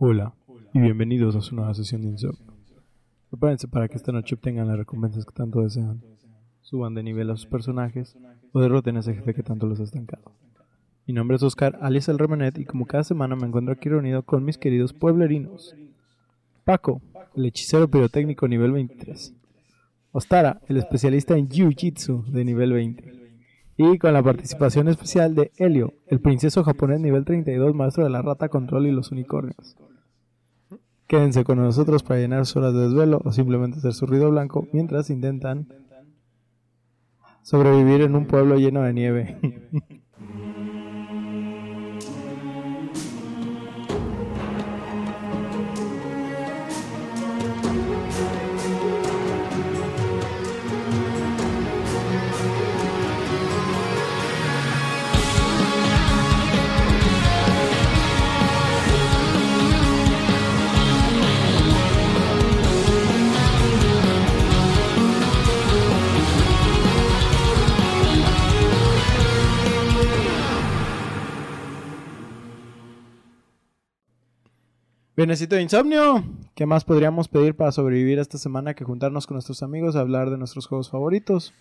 Hola y bienvenidos a su nueva sesión de Insomnio. Prepárense para que esta noche obtengan las recompensas que tanto desean. Suban de nivel a sus personajes o derroten a ese jefe que tanto los ha estancado. Mi nombre es Oscar, alias el Remenet, y como cada semana me encuentro aquí reunido con mis queridos pueblerinos. Paco, el hechicero pirotécnico nivel 23. Ostara, el especialista en Jiu-Jitsu de nivel 20. Y con la participación especial de Helio, el princeso japonés nivel 32, maestro de la rata control y los unicornios. Quédense con nosotros para llenar sus horas de desvelo o simplemente hacer su ruido blanco mientras intentan sobrevivir en un pueblo lleno de nieve. Bienecito de insomnio. ¿Qué más podríamos pedir para sobrevivir esta semana que juntarnos con nuestros amigos a hablar de nuestros juegos favoritos?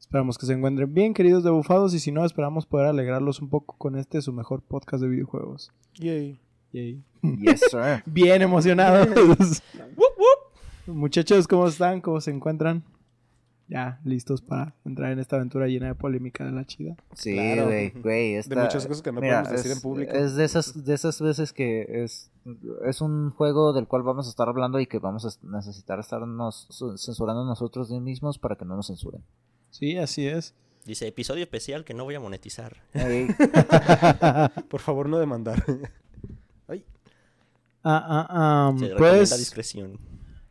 Esperamos que se encuentren bien, queridos debufados, y si no, esperamos poder alegrarlos un poco con este su mejor podcast de videojuegos. Yay. Yay. Yes, sir. Bien emocionados. Muchachos, ¿cómo están? ¿Cómo se encuentran? Ya, listos para entrar en esta aventura llena de polémica de la chida. Sí, Claro. güey, güey. esta- De muchas cosas que no mira, podemos decir es, en público. Es de esas, de esas veces que es, es un juego del cual vamos a estar hablando y que vamos a necesitar estarnos su- censurando nosotros mismos para que no nos censuren. Sí, así es. Dice episodio especial que no voy a monetizar. Por favor, no demandar. Ay, Ah, ah, ah, Se pues, discreción.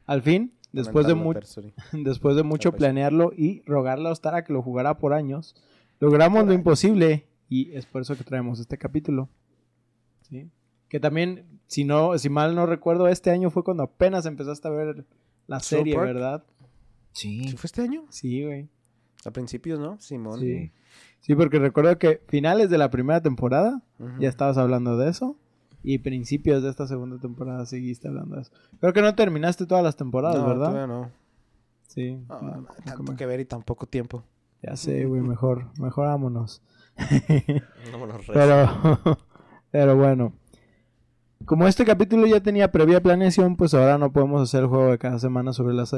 al fin, después de, después de mucho planearlo y rogarle a Ostara que lo jugara por años, logramos lo imposible y es por eso que traemos este capítulo. ¿Sí? Que también, si no, si mal no recuerdo, este año fue cuando apenas empezaste a ver la serie, Park. ¿verdad? ¿Sí sí, fue este año? Sí, güey. A principios, ¿no? Simón. Sí. Sí, porque recuerdo que finales de la primera temporada ya estabas hablando de eso. Y principios de esta segunda temporada seguiste hablando de eso. Creo que no terminaste todas las temporadas, no, ¿verdad? todavía no. Sí. No, tanto como- que ver y tan poco tiempo. Ya sé, güey, mejor, mejor vámonos. Vámonos. Pero, pero bueno. Como este capítulo ya tenía previa planeación, pues ahora no podemos hacer el juego de cada semana sobre las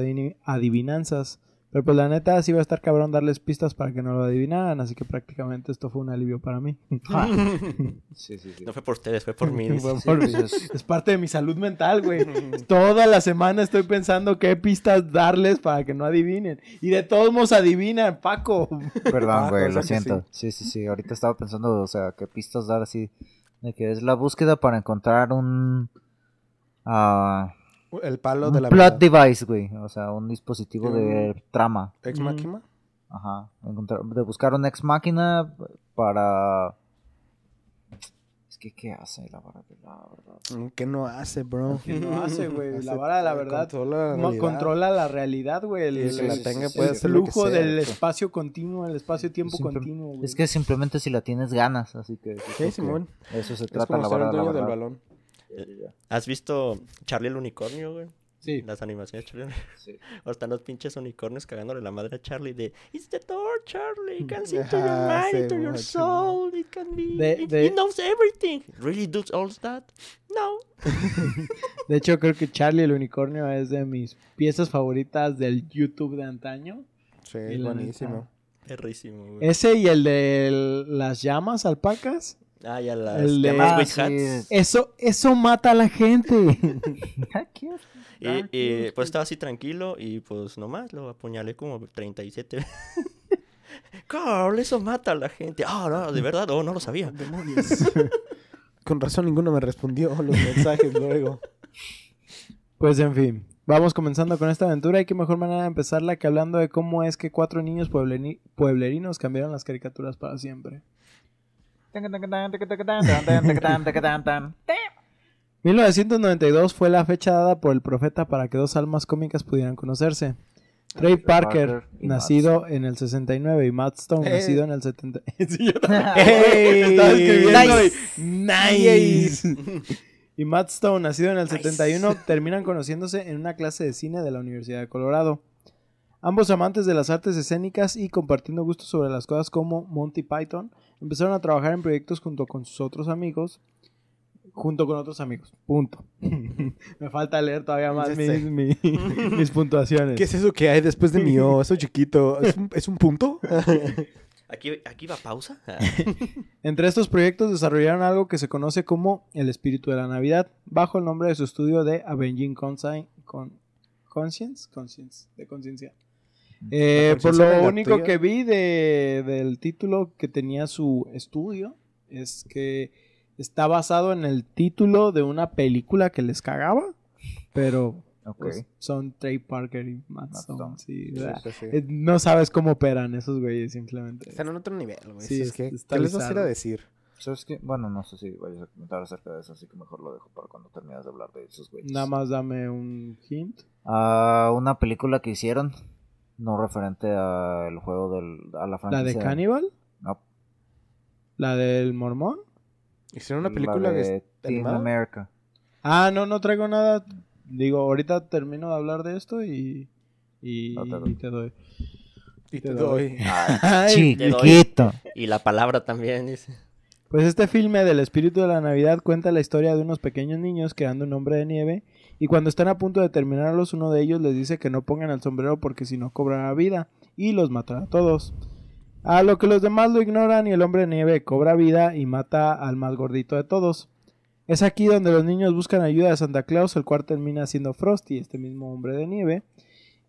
adivinanzas. Pero pues la neta sí va a estar cabrón darles pistas para que no lo adivinaran, así que prácticamente esto fue un alivio para mí. sí, sí, sí. No fue por ustedes, fue por mí. Fue Sí, por mí. es- Es parte de mi salud mental, güey. Toda la semana estoy pensando qué pistas darles para que no adivinen. Y de todos modos adivinan, Paco. Perdón, güey, lo siento. Sí, sí, sí. Ahorita estaba pensando, o sea, qué pistas dar así. De que es la búsqueda para encontrar un. ah, El palo un de la plot verdad. device, güey. O sea, un dispositivo Un- de trama. Ex Mm. Machina. Ajá. Encontrar, de buscar un ex máquina para. Es que, ¿qué hace la vara de la verdad? Mm, ¿Qué no hace, bro? ¿Qué no hace, güey? La vara de la verdad Controla la mo- realidad. controla la realidad, güey. El, el flujo sea. del espacio continuo, el espacio-tiempo Simple- continuo, güey. Es que simplemente si la tienes ganas, así que. Sí, Simón. Eso se Es trata como la ser vara de la del ¿Has visto Charlie el unicornio, güey? Sí. Las animaciones de Charlie. Sí. O están los pinches unicornios cagándole la madre a Charlie de It's the door, Charlie. It can see into your mind, sí, into your soul. It can be. De- it, de- it knows everything. Really does all that? No. De hecho, creo que Charlie el unicornio es de mis piezas favoritas del YouTube de antaño. Sí, buenísimo. Perrísimo, güey. Ese y el de el- las llamas alpacas. Ah, ya las el de- llamas Ah, Witch sí. Hats. Eso, eso mata a la gente. Y, y, pues estaba así tranquilo y pues nomás lo apuñalé como 37 veces. Carl, eso mata a la gente. Ah, no, de verdad, oh, no lo sabía. Demonios. Con razón ninguno me respondió los mensajes luego. Pues en fin, vamos comenzando con esta aventura y qué mejor manera de empezarla que hablando de cómo es que cuatro niños pueblerinos cambiaron las caricaturas para siempre. 1992 fue la fecha dada por el profeta para que dos almas cómicas pudieran conocerse. Trey Parker, nacido en el 69, y Matt Stone, Eh. nacido en el 70. Sí, yo también. ¡Ey! Estaba escribiendo Nice. y- Nice. y Matt Stone, nacido en el Nice. 71, terminan conociéndose en una clase de cine de la Universidad de Colorado. Ambos amantes de las artes escénicas y compartiendo gustos sobre las cosas como Monty Python, empezaron a trabajar en proyectos junto con sus otros amigos. Junto con otros amigos. Punto. Me falta leer todavía más mis, mis puntuaciones. ¿Qué es eso que hay después de mi O? Eso chiquito. ¿Es un, es un punto? Aquí, aquí va pausa. Entre estos proyectos desarrollaron algo que se conoce como el espíritu de la Navidad, bajo el nombre de su estudio de Avenging Consci- Con- Conscience, Conscience, de conciencia. Eh, por lo único que vi de- del título que tenía su estudio es que está basado en el título de una película que les cagaba, pero pues, son Trey Parker y Matt Stone, Stone. sí, Sí, ¿verdad? sí, sí. Eh, No sabes cómo operan esos güeyes simplemente. Están en otro nivel, güey. Sí, es que, ¿Qué les vas a ir a decir? ¿Sabes qué? Bueno, no sé si vayas a comentar acerca de eso, así que mejor lo dejo para cuando termines de hablar de esos güeyes. Nada más dame un hint. Ah, una película que hicieron, no referente al juego del, a la franquicia. ¿La de Cannibal? No, ¿La del mormón? Hicieron una la película que de es Team. America. Ah, no, no traigo nada. Digo, ahorita termino de hablar de esto y, y, No te doy. y te doy. Y Te te doy. doy. Ay, te doy. Chiquito. y la palabra también dice. Pues este filme del espíritu de la Navidad cuenta la historia de unos pequeños niños creando un hombre de nieve y cuando están a punto de terminarlos uno de ellos les dice que no pongan el sombrero porque si no cobrará vida y los matará a todos. A lo que los demás lo ignoran y el hombre de nieve cobra vida y mata al más gordito de todos. Es aquí donde los niños buscan ayuda de Santa Claus, el cual termina siendo Frosty, este mismo hombre de nieve.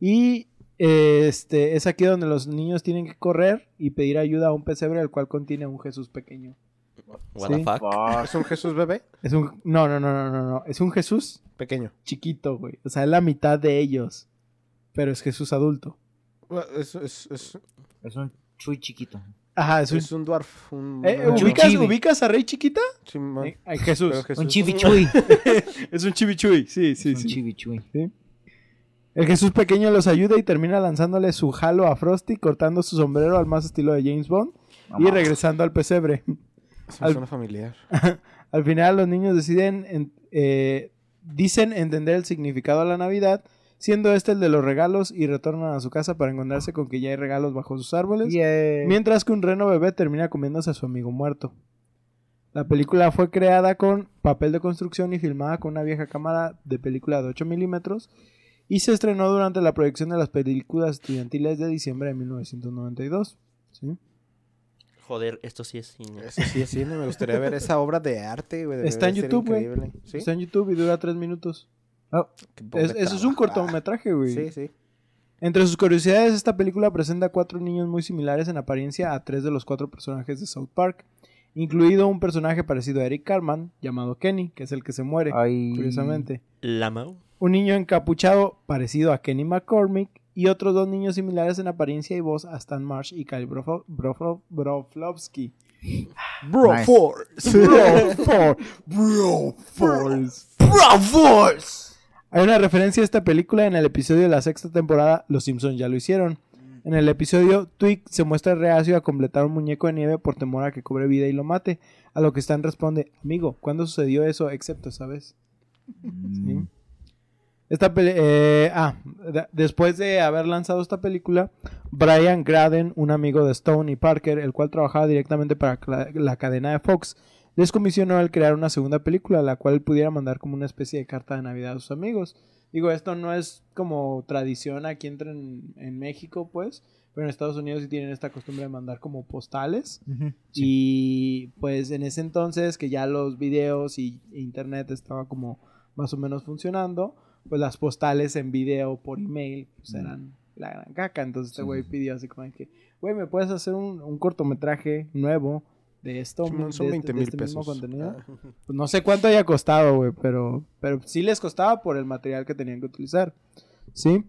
Y este es aquí donde los niños tienen que correr y pedir ayuda a un pesebre el cual contiene un Jesús pequeño. What Sí. the fuck. Fuck. ¿Es un Jesús bebé? Es un no, no, no, no, no, no, es un Jesús Pequeño. chiquito, güey. O sea, es la mitad de ellos. Pero es Jesús adulto. Es, es, es, Es un chuy chiquito. Ajá, es un es un dwarf. Un, Eh, un- ¿ubicas, chibi. ¿Ubicas a Rey Chiquita? Simón. Eh, ay, Jesús. Jesús- Un chibichuy. Es un chibichuy, sí, sí, un sí. chibichuy. El Jesús pequeño los ayuda y termina lanzándole su jalo a Frosty, cortando su sombrero al más estilo de James Bond y regresando al pesebre. Al- suena familiar. Al final los niños deciden, en- eh, dicen entender el significado de la Navidad, siendo este el de los regalos y retornan a su casa para encontrarse con que ya hay regalos bajo sus árboles. Mientras que un reno bebé termina comiéndose a su amigo muerto. La película fue creada con papel de construcción y filmada con una vieja cámara de película de 8 milímetros y se estrenó durante la proyección de las películas estudiantiles de diciembre de 1992. ¿sí? Joder, esto sí es cine. Eso sí es cine. Me gustaría ver esa obra de arte, güey. Está en YouTube, güey. Está en YouTube y dura 3 minutos. Oh, pobre Es- eso es un cortometraje, güey. Sí, sí. Entre sus curiosidades, esta película presenta cuatro niños muy similares en apariencia a tres de los cuatro personajes de South Park, incluido un personaje parecido a Eric Carman, llamado Kenny, que es el que se muere, ay. curiosamente. La Mau. un niño encapuchado parecido a Kenny McCormick y otros dos niños similares en apariencia y voz a Stan Marsh y Kyle Brofo- Brofo- Broflovsky. Bro Nice. Force. Brofor- Broforce. Hay una referencia a esta película en el episodio de la sexta temporada Los Simpsons ya lo hicieron. En el episodio, Twig se muestra reacio a completar un muñeco de nieve por temor a que cobre vida y lo mate. A lo que Stan responde, amigo, ¿cuándo sucedió eso? Excepto esa vez. Mm. ¿sí? Esta eh, ah, de- después de haber lanzado esta película, Brian Graden, un amigo de Stone y Parker, el cual trabajaba directamente para la cadena de Fox, les comisionó el crear una segunda película, la cual pudiera mandar como una especie de carta de Navidad a sus amigos. Digo, esto no es como tradición aquí entre en, en México, pues, pero en Estados Unidos sí tienen esta costumbre de mandar como postales. Y pues en ese entonces que ya los videos y internet estaba como más o menos funcionando, pues las postales en video por email pues eran la gran caca. Entonces este Sí. güey pidió así como de que, güey, ¿me puedes hacer un, un cortometraje nuevo de esto? Simón, son de, este- 20 de mil este mismo pesos. contenido? Ah. Pues no sé cuánto haya costado, güey, pero, pero sí les costaba por el material que tenían que utilizar. ¿Sí?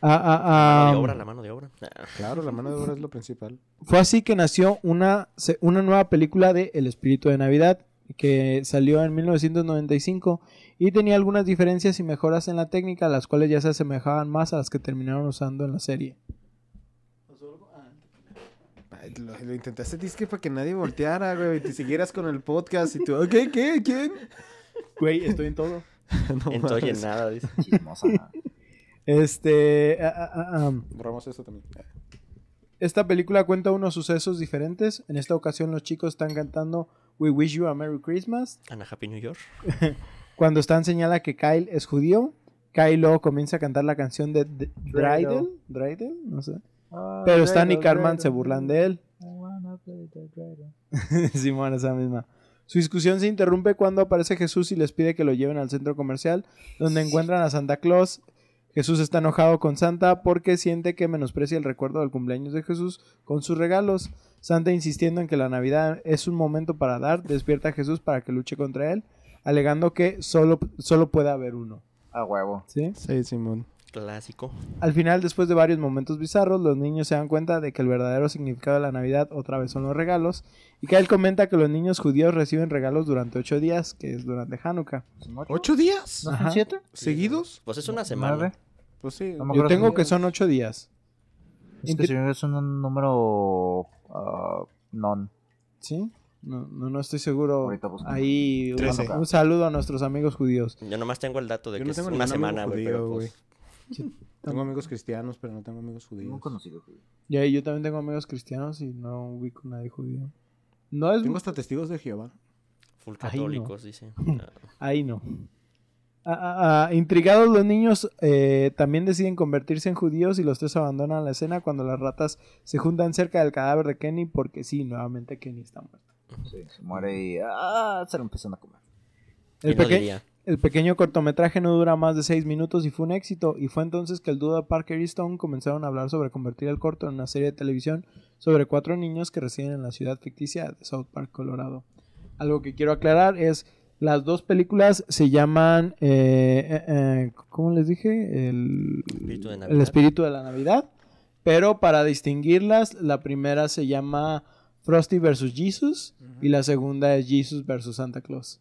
Ah, ah, La ah, mano de obra, la mano de obra. Ah. Claro, la mano de obra es lo principal. Fue así que nació una, se- una nueva película de El Espíritu de Navidad, que salió en 1995 y tenía algunas diferencias y mejoras en la técnica, las cuales ya se asemejaban más a las que terminaron usando en la serie. Lo, lo intentaste disque para que nadie volteara, güey, y te siguieras con el podcast y tú, ¿qué? ¿Qué? ¿Quién? Güey, estoy en todo. No en todo y en nada, dice. Chismosa. Este. ah, ah, ah. Borramos esto también. Esta película cuenta unos sucesos diferentes. En esta ocasión, los chicos están cantando We Wish You a Merry Christmas. Ana Happy New York. Cuando Stan señala que Kyle es judío, Kyle luego comienza a cantar la canción de D- Dreidel. Dreidel, no sé. Pero Stan y Cartman se burlan de él. Simón, esa misma. Su discusión se interrumpe cuando aparece Jesús y les pide que lo lleven al centro comercial, donde encuentran a Santa Claus. Jesús está enojado con Santa porque siente que menosprecia el recuerdo del cumpleaños de Jesús con sus regalos. Santa, insistiendo en que la Navidad es un momento para dar, despierta a Jesús para que luche contra él, alegando que solo, solo puede haber uno. A huevo. ¿Sí? Sí, Simón. Clásico. Al final, después de varios momentos bizarros, los niños se dan cuenta de que el verdadero significado de la Navidad otra vez son los regalos, y Kyle comenta que los niños judíos reciben regalos durante ocho días, que es durante Hanukkah. ¿Son ocho? ¿Ocho días? ¿No Ajá. son siete? ¿Seguidos? Pues es una semana. ¿Nueve? Pues sí. No Yo tengo que son ocho días. Es que Inter- si es un número ah, non. ¿Sí? No, no, no estoy seguro. Ahí un, saludo a nuestros amigos judíos. Yo nomás tengo el dato de Yo que no es tengo una semana, güey. judío, Pero pues, Tengo amigos cristianos, pero no tengo amigos No judíos. conocido. güey. Y ahí yo también tengo amigos cristianos y no ubico a nadie judío. No es... Tengo hasta testigos de Jehová. full no. católicos, dice. Ah, Ahí no. Ah, ah, ah, intrigados los niños eh, también deciden convertirse en judíos y los tres abandonan la escena cuando las ratas se juntan cerca del cadáver de Kenny porque sí, nuevamente Kenny está muerto. Sí, se muere y ah, se lo empiezan a comer. El, ¿quién lo peque- el pequeño cortometraje no dura más de seis minutos y fue un éxito y fue entonces que el dúo de Parker y Stone comenzaron a hablar sobre convertir el corto en una serie de televisión sobre cuatro niños que residen en la ciudad ficticia de South Park, Colorado. Algo que quiero aclarar es las dos películas se llaman eh, eh, eh, ¿cómo les dije? El Espíritu el espíritu de la Navidad. Pero para distinguirlas, la primera se llama Frosty vs. Jesus y la segunda es Jesus vs. Santa Claus.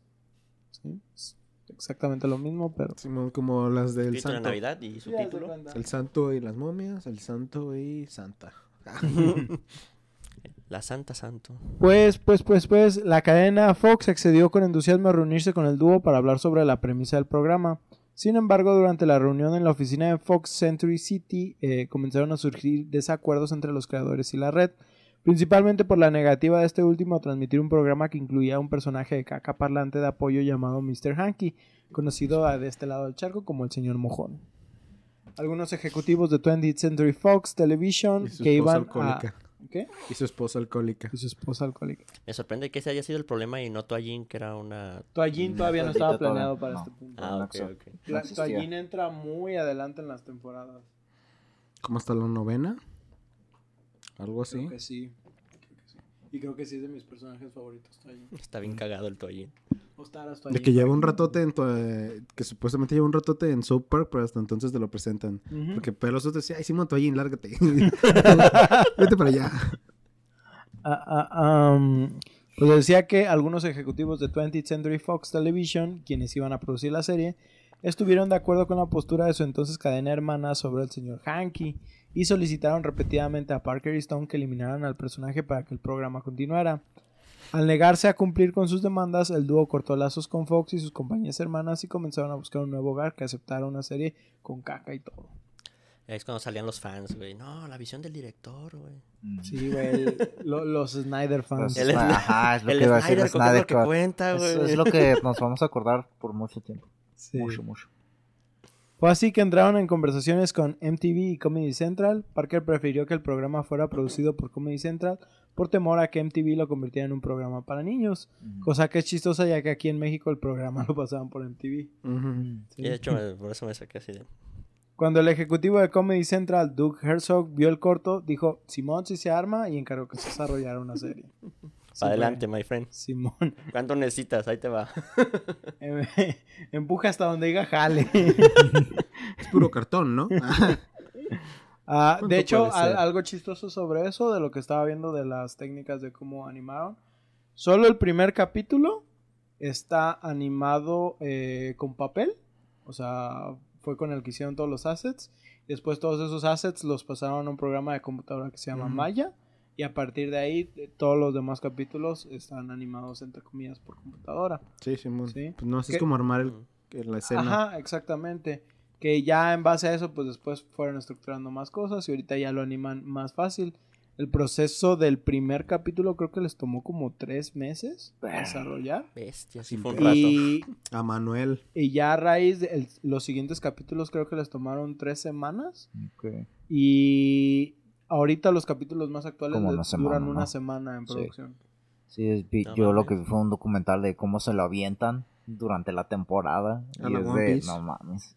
¿Sí? Es exactamente lo mismo, pero... Como las del de santo. Navidad y su título. El santo y las momias, el santo y Santa. La Santa Santo. Pues, pues, pues, pues, la cadena Fox accedió con entusiasmo a reunirse con el dúo para hablar sobre la premisa del programa. Sin embargo, durante la reunión en la oficina de Fox Century City eh, comenzaron a surgir desacuerdos entre los creadores y la red, principalmente por la negativa de este último a transmitir un programa que incluía un personaje de caca parlante de apoyo llamado Mr. Hanky, conocido a- de este lado del charco como el señor Mojón. Algunos ejecutivos de 20th Century Fox Television que esposa iban alcohólica. a... ¿Qué? Y su esposa alcohólica. Y su esposa alcohólica. Me sorprende que ese haya sido el problema y no Toallín, que era una... Toallín todavía no estaba planeado para no. este punto. Ah, ok, ok. La-. Toallín entra muy adelante en las temporadas. ¿Cómo está la novena? Algo así. Creo que sí. Creo que sí. Y creo que sí es de mis personajes favoritos, Toallín. Está bien cagado el Toallín. Ostaras, De que lleva un ratote en tu, eh, que supuestamente lleva un ratote en South Park, pero hasta entonces te lo presentan. Ujú. Porque pero los otros decían, ay Simón Toallín, lárgate. Vete para allá. Ah, ah, pues decía que algunos ejecutivos de 20th Century Fox Television, quienes iban a producir la serie, estuvieron de acuerdo con la postura de su entonces cadena hermana sobre el señor Hanky y solicitaron repetidamente a Parker y Stone que eliminaran al personaje para que el programa continuara. Al negarse a cumplir con sus demandas, el dúo cortó lazos con Fox y sus compañías hermanas y comenzaron a buscar un nuevo hogar que aceptara una serie con caca y todo. Es cuando salían los fans, güey. No, la visión del director, güey. Mm. Sí, güey, lo- los Snyder fans. El- Ajá, es lo el que iba a decir Snyder Cut es Snyder lo que cuenta, Es, güey. es lo que nos vamos a acordar por mucho tiempo. Sí. Mucho, mucho. Fue así que entraron en conversaciones con MTV y Comedy Central. Parker prefirió que el programa fuera producido por Comedy Central por temor a que MTV lo convirtiera en un programa para niños. Cosa que es chistosa ya que aquí en México el programa lo pasaban por MTV. Y de hecho, me- por eso me saqué así de... Cuando el ejecutivo de Comedy Central, Doug Herzog, vio el corto, dijo, Simón si se arma y encargó que se desarrollara una serie. Sí, Adelante, my friend. Simón. ¿Cuánto necesitas? Ahí te va. Em- Empuja hasta donde diga jale. Es puro cartón, ¿no? Ah, ¿Cuánto de hecho, al- algo chistoso sobre eso, de lo que estaba viendo de las técnicas de cómo animaron. Solo el primer capítulo está animado eh, con papel. O sea, fue con el que hicieron todos los assets. Después todos esos assets los pasaron a un programa de computadora que se llama. Maya. Y a partir de ahí, eh, todos los demás capítulos están animados, entre comillas, por computadora. Sí, Simón. Sí. Pues no ¿Qué? es como armar el, el- la escena. Ajá, exactamente. Que ya en base a eso, pues después fueron estructurando más cosas y ahorita ya lo animan más fácil. El proceso del primer capítulo creo que les tomó como tres meses desarrollar. Bestia, sí Sí, fue un rato. Y, A Manuel. y ya a raíz de el- los siguientes capítulos creo que les tomaron tres semanas. Ok. Y ahorita los capítulos más actuales una semana, duran una ¿no? semana en Sí. producción. Sí, es- vi- No yo lo mames. que vi fue un documental de cómo se lo avientan durante la temporada. A y es One de, Piece. no mames.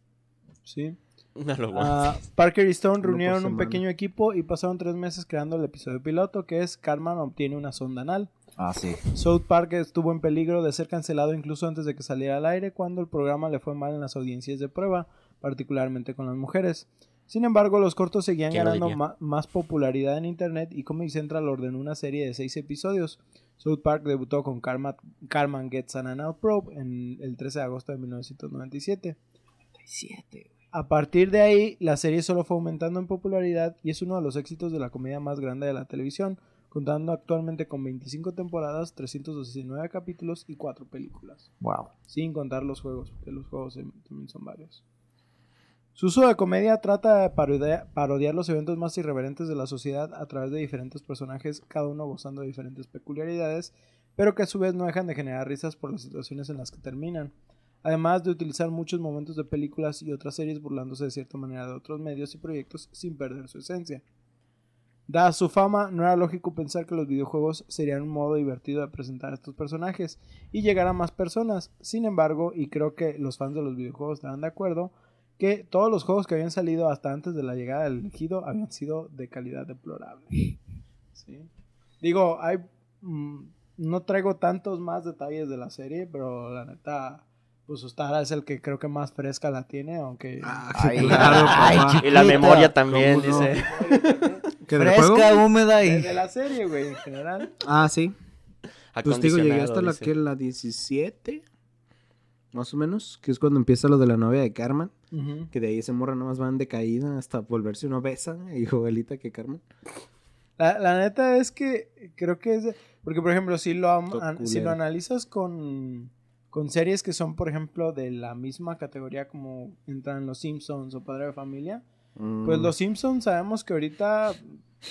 Sí. No lo Ah, Parker y Stone reunieron un pequeño equipo y pasaron tres meses creando el episodio piloto que es Carmen obtiene una sonda anal. Ah, sí. South Park estuvo en peligro de ser cancelado incluso antes de que saliera al aire cuando el programa le fue mal en las audiencias de prueba, particularmente con las mujeres. Sin embargo, los cortos seguían ¿Quién lo ganando más popularidad en internet y Comedy Central ordenó una serie de seis episodios. South Park debutó con Karma, Carman Gets an Anal Probe en el 13 de agosto de 1997. 37, A partir de ahí, la serie solo fue aumentando en popularidad y es uno de los éxitos de la comedia más grande de la televisión, contando actualmente con 25 temporadas, 319 capítulos y 4 películas, Wow. sin contar los juegos, porque los juegos también son varios. Su uso de comedia trata de parodia- parodiar los eventos más irreverentes de la sociedad a través de diferentes personajes, cada uno gozando de diferentes peculiaridades, pero que a su vez no dejan de generar risas por las situaciones en las que terminan además de utilizar muchos momentos de películas y otras series burlándose de cierta manera de otros medios y proyectos sin perder su esencia. Dada su fama, no era lógico pensar que los videojuegos serían un modo divertido de presentar a estos personajes y llegar a más personas. Sin embargo, y creo que los fans de los videojuegos estarán de acuerdo, que todos los juegos que habían salido hasta antes de la llegada del elegido habían sido de calidad deplorable. ¿Sí? Digo, hay, mm, no traigo tantos más detalles de la serie, pero la neta, pues Ustara es el que creo que más fresca la tiene, aunque... Ah, Ay, claro, ay, papá. chiquita. Y la memoria también, dice. ¿Qué, del juego? Fresca, húmeda y... de la serie, güey, en general. Ah, sí. Pues digo, llegué hasta la que la 17. Más o menos. Que es cuando empieza lo de la novia de Carmen. Que de ahí ese morra nomás van de caída hasta volverse una besa. Igualita que Carmen. La, la neta es que creo que es... de- porque, por ejemplo, si lo, an- si lo analizas con, con series que son, por ejemplo, de la misma categoría como entran Los Simpsons o Padre de Familia, pues Mm. Los Simpsons sabemos que ahorita,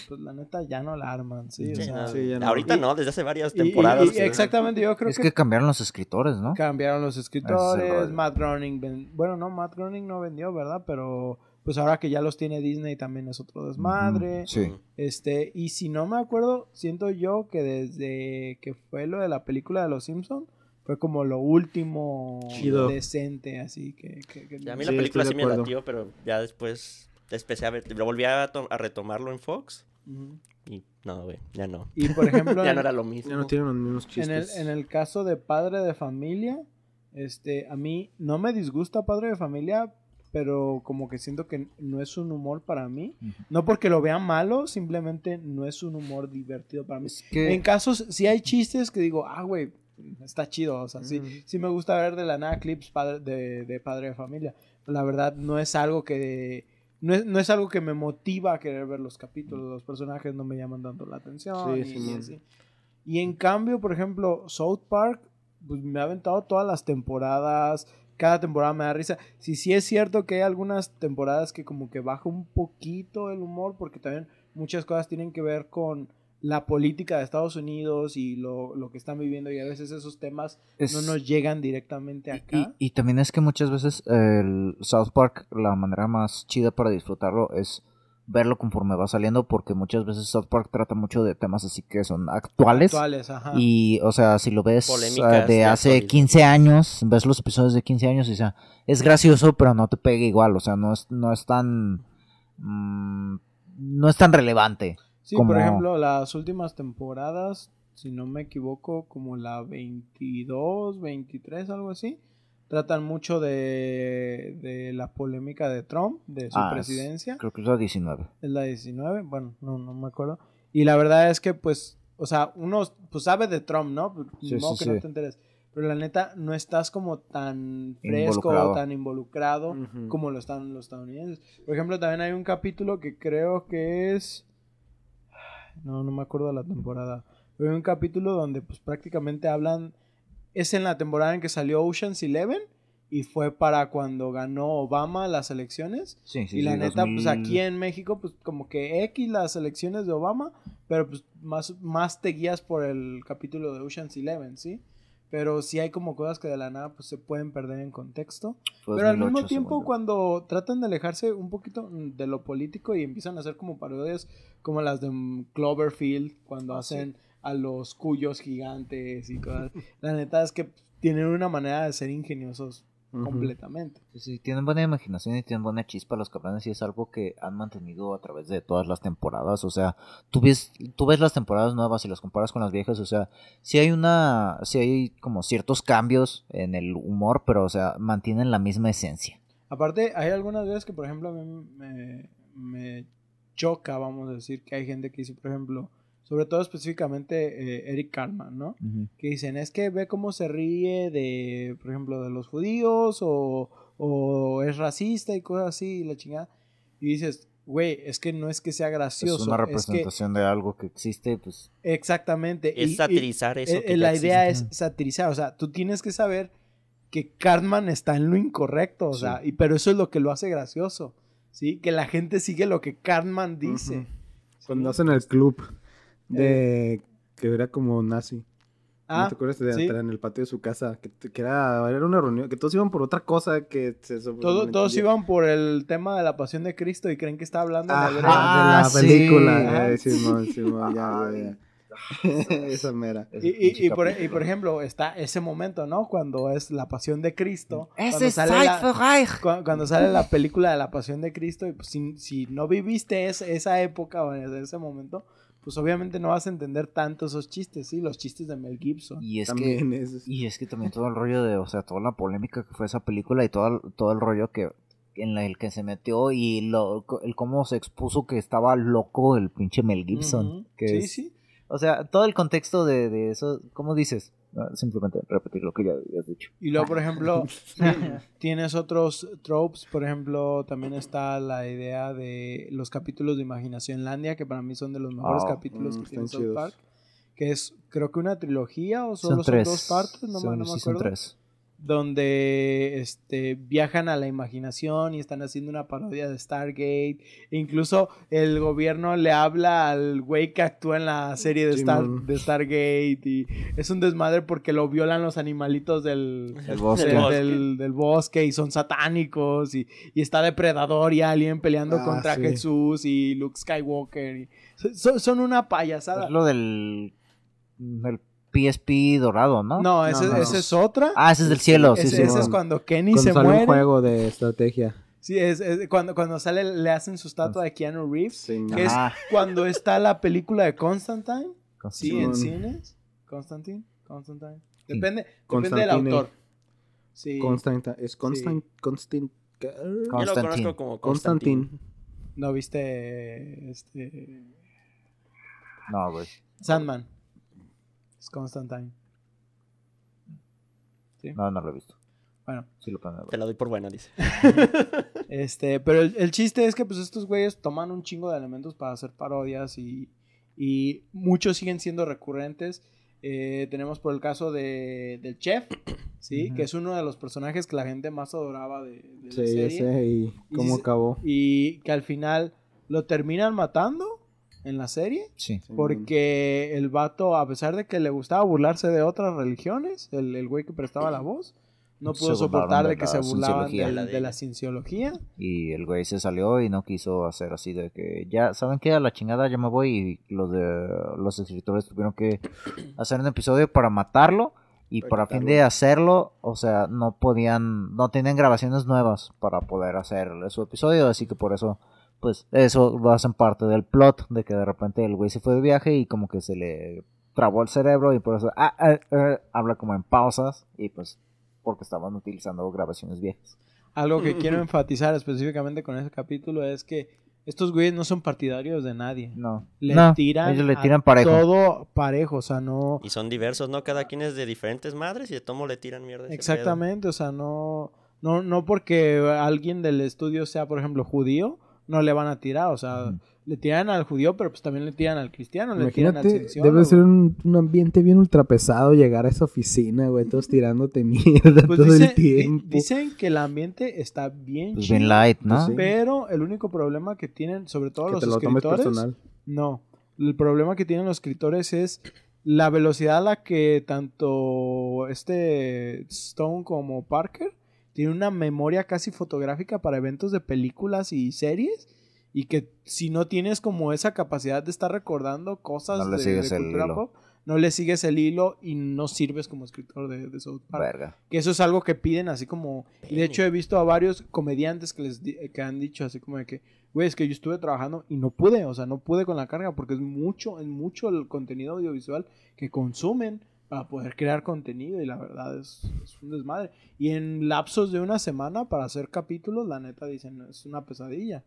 pues la neta ya no la arman, ¿sí? O Sí, sea, no, sí, ya no. Ahorita Y- no, desde hace varias y- y- temporadas. y- sí. exactamente, yo creo Es que, que cambiaron los escritores, ¿no? cambiaron los escritores. Matt Groening, ven- bueno, no, Matt Groening no vendió, ¿verdad? Pero pues ahora que ya los tiene Disney también es otro desmadre. Sí. Este, y si no me acuerdo, siento yo que desde que fue lo de la película de Los Simpsons, fue como lo último Chido. decente, así que... que- que- Ya, a mí Sí, la película sí me latió, pero ya después empecé a ver, lo volví a, to- a retomarlo en Fox y no, güey, ya no. Y por ejemplo, Ya en- no era lo mismo. Ya no tienen los mismos en, el, chistes. en el caso de Padre de Familia, este, a mí no me disgusta Padre de Familia, pero como que siento que no es un humor para mí. No porque lo vea malo, simplemente no es un humor divertido para mí. Es que... En casos, sí hay chistes que digo, ah, güey, está chido. O sea, sí, sí me gusta ver de la nada clips padre- de, de padre de familia. La verdad, no es algo que. No es, no es algo que me motiva a querer ver los capítulos. Los personajes no me llaman tanto la atención. Sí, y, Simón. y así. Y en cambio, por ejemplo, South Park, pues me ha aventado todas las temporadas. Cada temporada me da risa. Sí, sí es cierto que hay algunas temporadas que como que baja un poquito el humor, porque también muchas cosas tienen que ver con la política de Estados Unidos y lo, lo que están viviendo y a veces esos temas es- no nos llegan directamente Y, acá. y también es que muchas veces el South Park, la manera más chida para disfrutarlo es verlo conforme va saliendo, porque muchas veces South Park trata mucho de temas así que son actuales. Actuales, ajá. Y, o sea, si lo ves Polémicas de de hace actualidad. 15 años, ves los episodios de 15 años y, o sea, es gracioso, pero no te pega igual, o sea, no es, no es tan... mm, no es tan relevante. Sí, como- por ejemplo, las últimas temporadas, si no me equivoco, como la 22, 23, algo así, tratan mucho de, de la polémica de Trump, de su Ah, es- presidencia. Creo que es la 19. Es la 19, bueno, no, no me acuerdo. Y la verdad es que, pues, o sea, uno pues sabe de Trump, ¿no? Sí, no sí, que no sí. te enteres. Pero la neta, no estás como tan fresco o tan involucrado Ujú. como lo están los estadounidenses. Por ejemplo, también hay un capítulo que creo que es... no, no me acuerdo de la temporada. Pero hay un capítulo donde pues prácticamente hablan, es en la temporada en que salió Ocean's Eleven y fue para cuando ganó Obama las elecciones. Sí, sí, y la sí, neta, pues 2000. aquí en México, pues como que X las elecciones de Obama, pero pues más, más te guías por el capítulo de Ocean's Eleven, ¿sí? Pero sí hay como cosas que de la nada pues se pueden perder en contexto. Fue Pero al 2008, mismo tiempo, cuando tratan de alejarse un poquito mm, de lo político y empiezan a hacer como parodias como las de mm, Cloverfield, cuando Ah, hacen a los cuyos gigantes y cosas. La neta es que tienen una manera de ser ingeniosos Completamente. Sí, sí, tienen buena imaginación y tienen buena chispa los cabrones y es algo que han mantenido a través de todas las temporadas. O sea, tú ves, tú ves las temporadas nuevas y las comparas con las viejas. O sea, sí hay una, sí hay como ciertos cambios en el humor, pero o sea, mantienen la misma esencia. Aparte, hay algunas veces que, por ejemplo, a mí me, me choca, vamos a decir, que hay gente que dice, por ejemplo, sobre todo específicamente eh, Eric Cartman, ¿no? que dicen es que ve cómo se ríe de, por ejemplo, de los judíos o, o es racista y cosas así, y la chingada. Y dices, güey, es que no es que sea gracioso. Es una que- representación de algo que existe, pues exactamente. Es y- satirizar eso. que eh, ya la idea existe. es satirizar, o sea, tú tienes que saber que Cartman está en lo incorrecto, o Sí. sea, y, pero eso es lo que lo hace gracioso, ¿sí? Que la gente sigue lo que Cartman dice. Cuando hacen el club de que era como nazi. Ah, ¿No te acuerdas de sí. entrar en el patio de su casa? Que, que era, era una reunión, que todos iban por otra cosa que se Todo- todos iban por el tema de la pasión de Cristo y creen que está hablando de Ajá, hebreo. Ah, de la sí. película. Eh, Simón, Simón, ya, ya, ya. Esa mera. ese Y, y- y por, capítulo. y por ejemplo, está ese momento, ¿no? Cuando es la pasión de Cristo. Ese cuando es sale, Zeit la, für Reich. cu- cuando sale la película de la pasión de Cristo. Y pues, si, si no viviste es- esa época o en ese momento, pues obviamente no vas a entender tanto esos chistes, ¿sí? Los chistes de Mel Gibson. Y es que También es. Y es que también todo el rollo de, o sea, toda la polémica que fue esa película y todo el, todo el rollo que en la- el que se metió y lo, el cómo se expuso que estaba loco el pinche Mel Gibson. Que Sí, es- sí. O sea, todo el contexto de, de eso, ¿cómo dices? Ah, Simplemente repetir lo que ya habías dicho. Y luego, por ejemplo, ti- tienes otros tropes. Por ejemplo, también está la idea de los capítulos de Imaginación Landia, que para mí son de los mejores Oh, capítulos mm, que tiene South. Park. Que es, creo que una trilogía o solo Son son, tres. dos partes, no, me- Son- no me sí, son acuerdo. tres. Donde este, viajan a la imaginación y están haciendo una parodia de Stargate. E incluso el gobierno le habla al güey que actúa en la serie de, Star, de Stargate. Y es un desmadre porque lo violan los animalitos del, El bosque. del, bosque. del- del bosque y son satánicos. Y, y está Depredador y Alien peleando Ah, contra sí. Jesús y Luke Skywalker. y- son, son una payasada. Es lo del, del PSP dorado, ¿no? No, ese, No, no. ese es otra. Ah, ese es del cielo, sí, ese, sí. ese es cuando Kenny Cuando se sale muere. un juego de estrategia. Sí, es, es cuando, cuando sale, le hacen su estatua de Keanu Reeves. Sí, Que es cuando está la película de Constantine. Sí, en cines. Constantine. Constantine. Sí. Depende, depende del Constantine. autor. Sí. Constantine. Es Constant, Constant, Yo lo Constantine. conozco como Constantine. Constantine. ¿No viste este No, güey. Sandman? Es Constantine. Sí. No, no lo he visto. Bueno, Sí lo ver. Te la doy por buena, dice. este, pero el, el chiste es que pues estos güeyes toman un chingo de elementos para hacer parodias y, y muchos siguen siendo recurrentes. Eh, tenemos por el caso de, del chef, ¿sí? Que es uno de los personajes que la gente más adoraba de, de la Sí, serie. ¿Y Y cómo acabó? Y que al final lo terminan matando en la serie. Sí. Porque el vato, a pesar de que le gustaba burlarse de otras religiones, el, el güey que prestaba la voz, no pudo soportar de de que se burlaban La de, de la ella. cienciología. Y el güey se salió y no quiso hacer así de que ya, ¿saben qué? A la chingada ya me voy y los de los escritores tuvieron que hacer un episodio para matarlo y Para fin de hacerlo, o sea, no podían, no tenían grabaciones nuevas para poder hacer su episodio, así que por eso, pues eso lo hacen parte del plot de que de repente el güey se fue de viaje y como que se le trabó el cerebro y por eso ah, ah, ah, habla como en pausas y pues porque estaban utilizando grabaciones viejas. Algo que quiero enfatizar específicamente con ese capítulo es que estos güeyes no son partidarios de nadie. No, Le no, tiran, ellos le a tiran parejo. todo parejo, o sea, no... Y son diversos, ¿no? Cada quien es de diferentes madres y de tomo le tiran mierda. Exactamente, o sea, no, no, no porque alguien del estudio sea, por ejemplo, judío, no le van a tirar. O sea, le tiran al judío, pero pues también le tiran al cristiano, le tiran al Imagínate, debe ser un, un ambiente bien ultra pesado llegar a esa oficina, güey, todos tirándote mierda Pues todo dice- el tiempo. di- dicen que el ambiente está bien Pues chido, bien light, ¿no? Pues pero el único problema que tienen, sobre todo que los te lo tomes escritores, personal. no, el problema que tienen los escritores es la velocidad a la que tanto este Stone como Parker tienen una memoria casi fotográfica para eventos de películas y series y que si no tienes como esa capacidad de estar recordando cosas No le de, sigues de el cultura hilo. pop, no le sigues el hilo y no sirves como escritor de, de South Park. Verga. Que eso es algo que piden así como... y De hecho he visto a varios comediantes que les que han dicho así como de que, güey, es que yo estuve trabajando y no pude, o sea, no pude con la carga porque es mucho, es mucho el contenido audiovisual que consumen para poder crear contenido y la verdad es, es un desmadre. Y en lapsos de una semana para hacer capítulos, la neta dicen, es una pesadilla.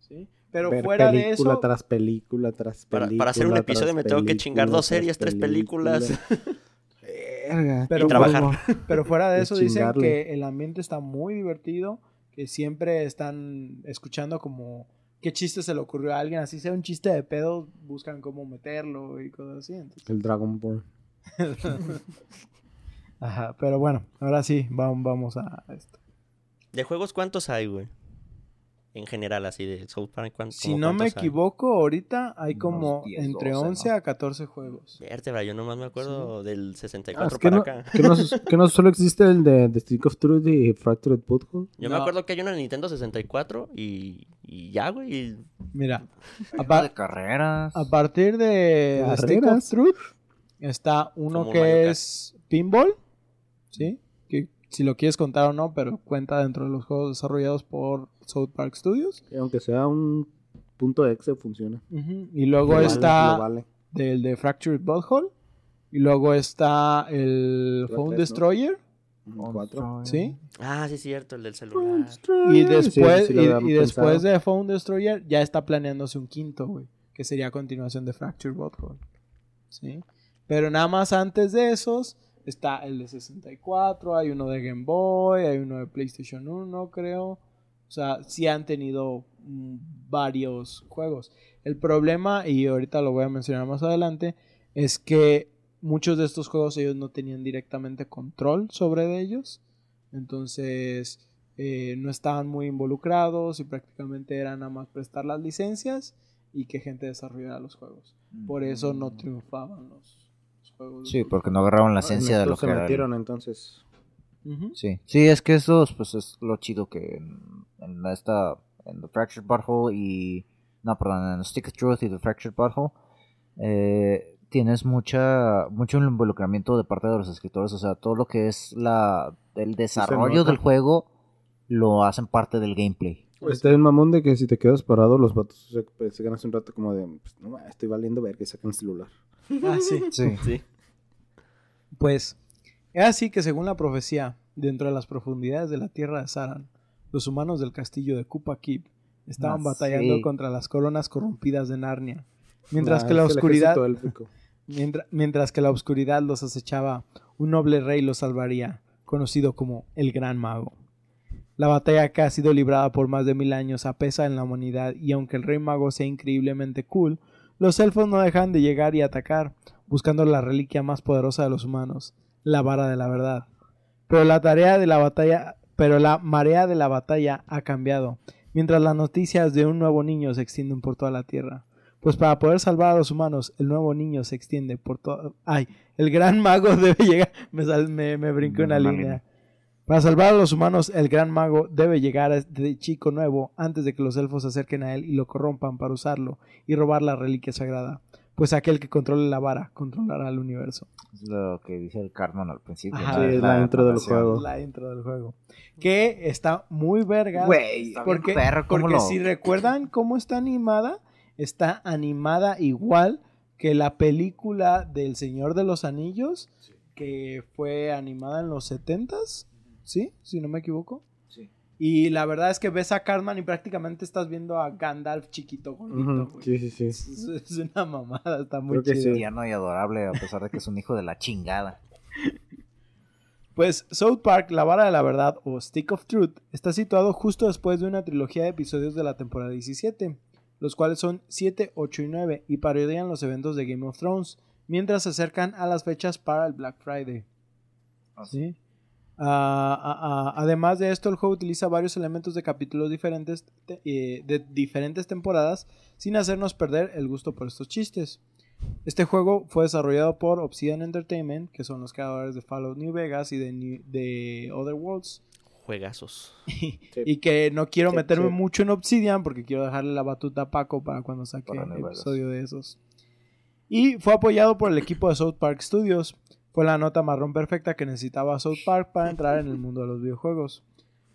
¿sí? Pero Ver fuera de película eso... tras película tras Para, película. para hacer un episodio me tengo que película, chingar dos series, tres película. películas. Verga. Pero, Y trabajar. Pero, pero fuera de eso dicen que el ambiente está muy divertido, que siempre están escuchando como qué chiste se le ocurrió a alguien, así sea un chiste de pedo, buscan cómo meterlo y cosas así. entonces- El Dragon Ball. Ajá, pero bueno, ahora sí, vamos, vamos a esto. ¿De juegos cuántos hay, güey? En general, así de South Park. ¿cuán- Si no me cuántos hay? equivoco, ahorita hay como 10, entre 12, 11 ¿no? a 14 juegos. Vértebra, yo nomás me acuerdo del Ah, 64 es que, para no, acá. que, no, que no solo existe el de The Stick of Truth y Fractured Butthole. Yo No. me acuerdo que hay una en Nintendo 64 y, y ya, güey. y- Mira, a, Uno par- de carreras. a partir de, de Stick of Carreras. Truth está uno Como que es Pinball, ¿sí? Que si lo quieres contar o no, pero cuenta dentro de los juegos desarrollados por South Park Studios. Y aunque sea un punto exe, funciona. Ujú, Y luego Lo está vale. del de Fractured Butthole. Y luego está el Phone tres, ¿no? Destroyer, Cuatro. ¿sí? Ah, sí, es cierto, el del celular. Y después, Sí, sí lo y- después de Phone Destroyer ya está planeándose un quinto, güey. Que sería a continuación de Fractured Butthole. ¿Sí? Pero nada más antes de esos está el de 64, hay uno de Game Boy, hay uno de PlayStation 1, creo. O sea, sí han tenido mm, varios juegos. El problema, y ahorita lo voy a mencionar más adelante, es que muchos de estos juegos ellos no tenían directamente control sobre ellos. Entonces eh, no estaban muy involucrados y prácticamente era nada más prestar las licencias y que gente desarrollara los juegos. Por eso no triunfaban los, Sí, porque no agarraron la En esencia de lo se que era. el- metieron entonces. Ujú. Sí. sí, es que esos, pues es lo chido que en, en esta, en The Fractured Butthole y, no, perdón, en Stick of Truth y The Fractured Butthole, eh, tienes mucha, mucho involucramiento de parte de los escritores, o sea, todo lo que es la, el desarrollo del juego lo hacen parte del gameplay. Está el mamón de que si te quedas parado, los vatos se, pues, se ganan un rato como de, pues, no, estoy valiendo ver que sacan el celular. Ah, sí. Sí. Sí. Pues, es así que según la profecía, dentro de las profundidades de la tierra de Saran, los humanos del castillo de Kupa Keep estaban Ah, batallando sí. contra las coronas corrompidas de Narnia. Mientras Ah, que la oscuridad, mientras que la oscuridad los acechaba, un noble rey los salvaría, conocido como el Gran Mago. La batalla que ha sido librada por más de mil años apesa en la humanidad y aunque el rey mago sea increíblemente cool, los elfos no dejan de llegar y atacar, buscando la reliquia más poderosa de los humanos, la vara de la verdad. Pero la tarea de la batalla, pero la marea de la batalla ha cambiado, mientras las noticias de un nuevo niño se extienden por toda la tierra. Pues para poder salvar a los humanos, el nuevo niño se extiende por todo. Ay, el gran mago debe llegar. Me, sal- me, me brinqué una línea. Para salvar a los humanos, el gran mago debe llegar a este chico nuevo antes de que los elfos se acerquen a él y lo corrompan para usarlo y robar la reliquia sagrada. Pues aquel que controle la vara controlará el universo. Es lo que dice el Carmen al principio. Ajá. ¿no? Sí, es la intro del juego. La intro del juego. Que está muy verga. Güey, Porque, perro, ¿cómo porque lo- si recuerdan cómo está animada, está animada igual que la película del Señor de los Anillos, que fue animada en los 70s, ¿sí? Si no me equivoco. Y la verdad es que ves a Cartman y prácticamente estás viendo a Gandalf chiquito, gordito, güey. Sí, sí, sí. es, es una mamada, está muy Creo que chido. sí. Tierno y adorable, a pesar de que es un hijo de la chingada. Pues South Park, La Vara de la Verdad o Stick of Truth está situado justo después de una trilogía de episodios de la temporada 17, los cuales son 7, 8 y 9 y parodian los eventos de Game of Thrones, mientras se acercan a las fechas para el Black Friday. ¿Sí? Ah, ah, ah, además de esto, el juego utiliza varios elementos de capítulos diferentes te- eh, de diferentes temporadas sin hacernos perder el gusto por estos chistes. Este juego fue desarrollado por Obsidian Entertainment, que son los creadores de Fallout New Vegas y de, New- de Other Worlds. Juegazos. Y que no quiero Sí, meterme sí. mucho en Obsidian porque quiero dejarle la batuta a Paco para cuando saque Vegas. episodio de esos. Y fue apoyado por el equipo de South Park Studios. Fue la nota marrón perfecta que necesitaba South Park para entrar en el mundo de los videojuegos.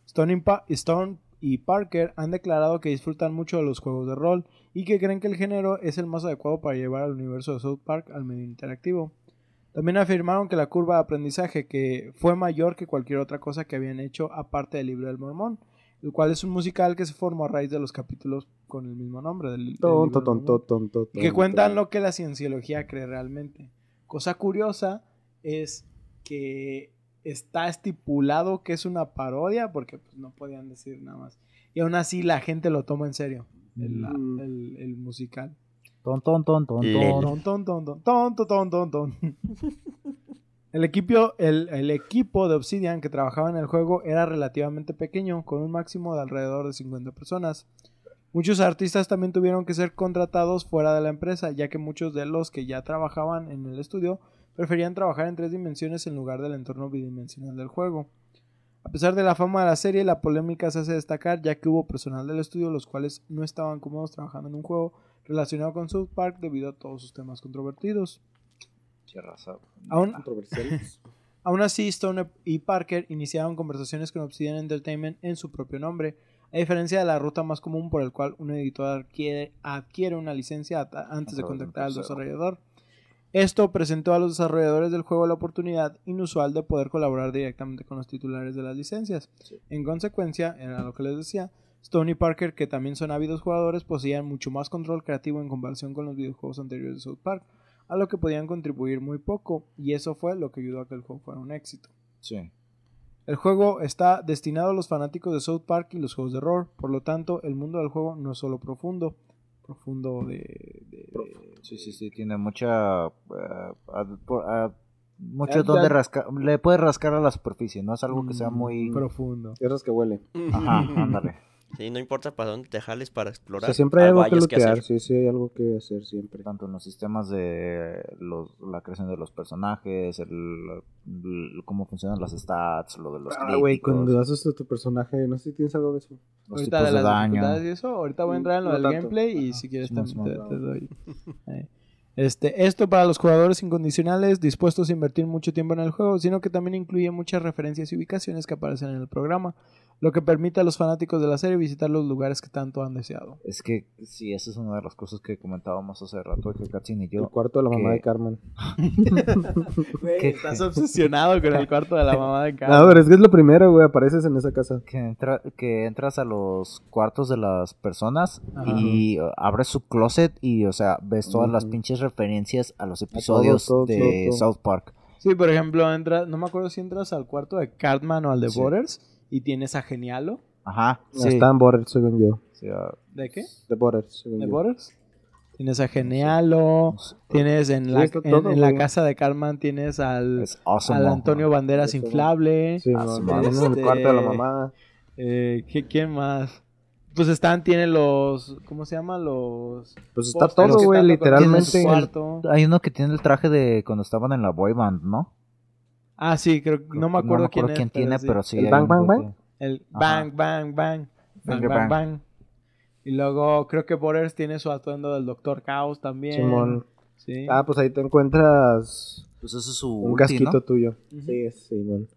Stone, y Pa- Stone y Parker han declarado que disfrutan mucho de los juegos de rol y que creen que el género es el más adecuado para llevar al universo de South Park al medio interactivo. También afirmaron que la curva de aprendizaje que fue mayor que cualquier otra cosa que habían hecho aparte del libro del mormón, el cual es un musical que se formó a raíz de los capítulos con el mismo nombre del, del libro del Tonto, tonto, tonto, y que cuentan lo que la cienciología cree realmente. Cosa curiosa es que está estipulado que es una parodia porque pues, no podían decir nada más. Y aún así la gente lo toma en serio, el, la- Mm. el- el musical. Ton, ton, ton, ton, Lel. ton. Ton, ton, ton, ton, ton, ton, ton, ton. El equipo, el, el equipo de Obsidian que trabajaba en el juego era relativamente pequeño, con un máximo de alrededor de 50 personas. Muchos artistas también tuvieron que ser contratados fuera de la empresa, ya que muchos de los que ya trabajaban en el estudio preferían trabajar en tres dimensiones en lugar del entorno bidimensional del juego. A pesar de la fama de la serie, la polémica se hace destacar ya que hubo personal del estudio los cuales no estaban cómodos trabajando en un juego relacionado con South Park debido a todos sus temas controvertidos. Raza. Aún, así, Stone y Parker iniciaron conversaciones con Obsidian Entertainment en su propio nombre, a diferencia de la ruta más común por el cual un editor adquiere, adquiere una licencia antes de contactar al desarrollador. Esto presentó a los desarrolladores del juego la oportunidad inusual de poder colaborar directamente con los titulares de las licencias. Sí. En consecuencia, era lo que les decía, Stone y Parker, que también son ávidos jugadores, poseían mucho más control creativo en comparación con los videojuegos anteriores de South Park, a lo que podían contribuir muy poco, y eso fue lo que ayudó a que el juego fuera un éxito. Sí. El juego está destinado a los fanáticos de South Park y los juegos de horror, por lo tanto, el mundo del juego no es solo profundo, profundo de... de- Sí, sí, sí, tiene mucha... ad- por- ad- mucho donde rascar, le puedes rascar a la superficie, no es algo que sea Mm, muy... profundo. Tierras que huele. Ajá, ándale. Sí, no importa para dónde te jales para O explorar. sea, siempre hay algo que lootear. Sí, sí, hay algo que hacer siempre. Tanto en los sistemas de los, la creación de los personajes, el, el- cómo funcionan las stats, lo de los Ah, güey, cuando haces a tu personaje, no sé si tienes algo de eso. los ahorita tipos de de las daño. dificultades y eso, ahorita voy a entrar en lo No del tanto. gameplay y Ajá. si quieres Sí, te, te doy. Eh, Este, esto para los jugadores incondicionales dispuestos a invertir mucho tiempo en el juego, sino que también incluye muchas referencias y ubicaciones que aparecen en el programa, lo que permite a los fanáticos de la serie visitar los lugares que tanto han deseado. Es que sí, esa es una de las cosas que comentábamos hace rato, que Katsin y el yo... cuarto de la mamá de Carmen. Güey, estás obsesionado con el cuarto de la mamá de No, Carmen. pero es que es lo primero, güey. Apareces en esa casa. Que, entra, que entras a los cuartos de las personas Ajá. y abres su closet y, o sea, ves todas las pinches referencias a los episodios todo, de todo, todo. South Park. Sí, por ejemplo, entras, no me acuerdo si entras al cuarto de Cartman o al de Sí. Borders y tienes a Genialo. Ajá, sí. Está en Borders, según yo. Sea, ¿De qué? De Borders, según ¿De yo. Borders? Tienes a Genialo, no sé, tienes en Sí, la, en, en casa de Cartman tienes al, awesome. al. Antonio Banderas inflable. Sí, Ah, este- no, en el cuarto de la mamá. Eh, ¿qué- ¿Quién más? Pues están, tiene los, ¿cómo se llama? Los... Pues está todo, güey, literalmente. Hay uno que tiene el traje de cuando estaban en la boy band, ¿no? Ah, sí, creo, no me acuerdo, quién, es, tiene, sí. pero sí. ¿El Bang Bang Bang? El bang, bang, bang. Bang, bang, bang. bang. Y luego creo que Borders tiene su atuendo del Doctor Caos también. Simón. Sí. Ah, pues ahí te encuentras Pues ese es su un ulti, casquito ¿no? tuyo. Sí, es Simón.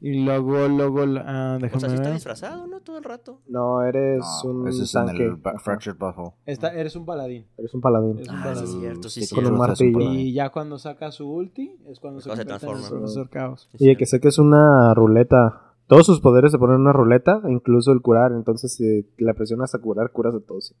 Y luego, luego, ah, O déjame sea, sí está ver. disfrazado, ¿no? Todo el rato. No, eres No, un ese es en tanque. el ba-. Fractured Butthole. Esta- eres un paladín. Eres un paladín. Un Ah, paladín. sí, cierto, sí, Sí, con un martillo. Y ya cuando saca su ulti es cuando se, se el transforma. Caos. Sí, Oye, sí. que sé que es una ruleta. Todos sus poderes se ponen en una ruleta, incluso el curar. Entonces, si le presionas a curar, curas a todos.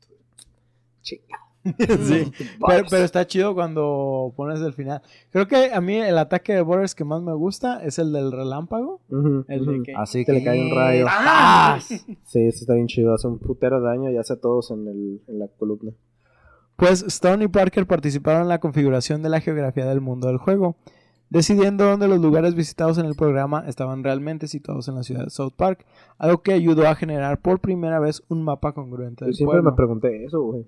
Chinga. sí, pero, pero está chido cuando pones el final. Creo que a mí el ataque de Borders que más me gusta es el del relámpago. Ujú, El de ujú. que... Así Que le cae un rayo. ¡Ah! Sí, ese está bien chido. Hace un putero de daño y hace a todos en, el, en la columna. Pues Stone y Parker participaron en la configuración de la geografía del mundo del juego, decidiendo dónde los lugares visitados en el programa estaban realmente situados en la ciudad de South Park, algo que ayudó a generar por primera vez un mapa congruente Yo del siempre pueblo. me pregunté eso, güey.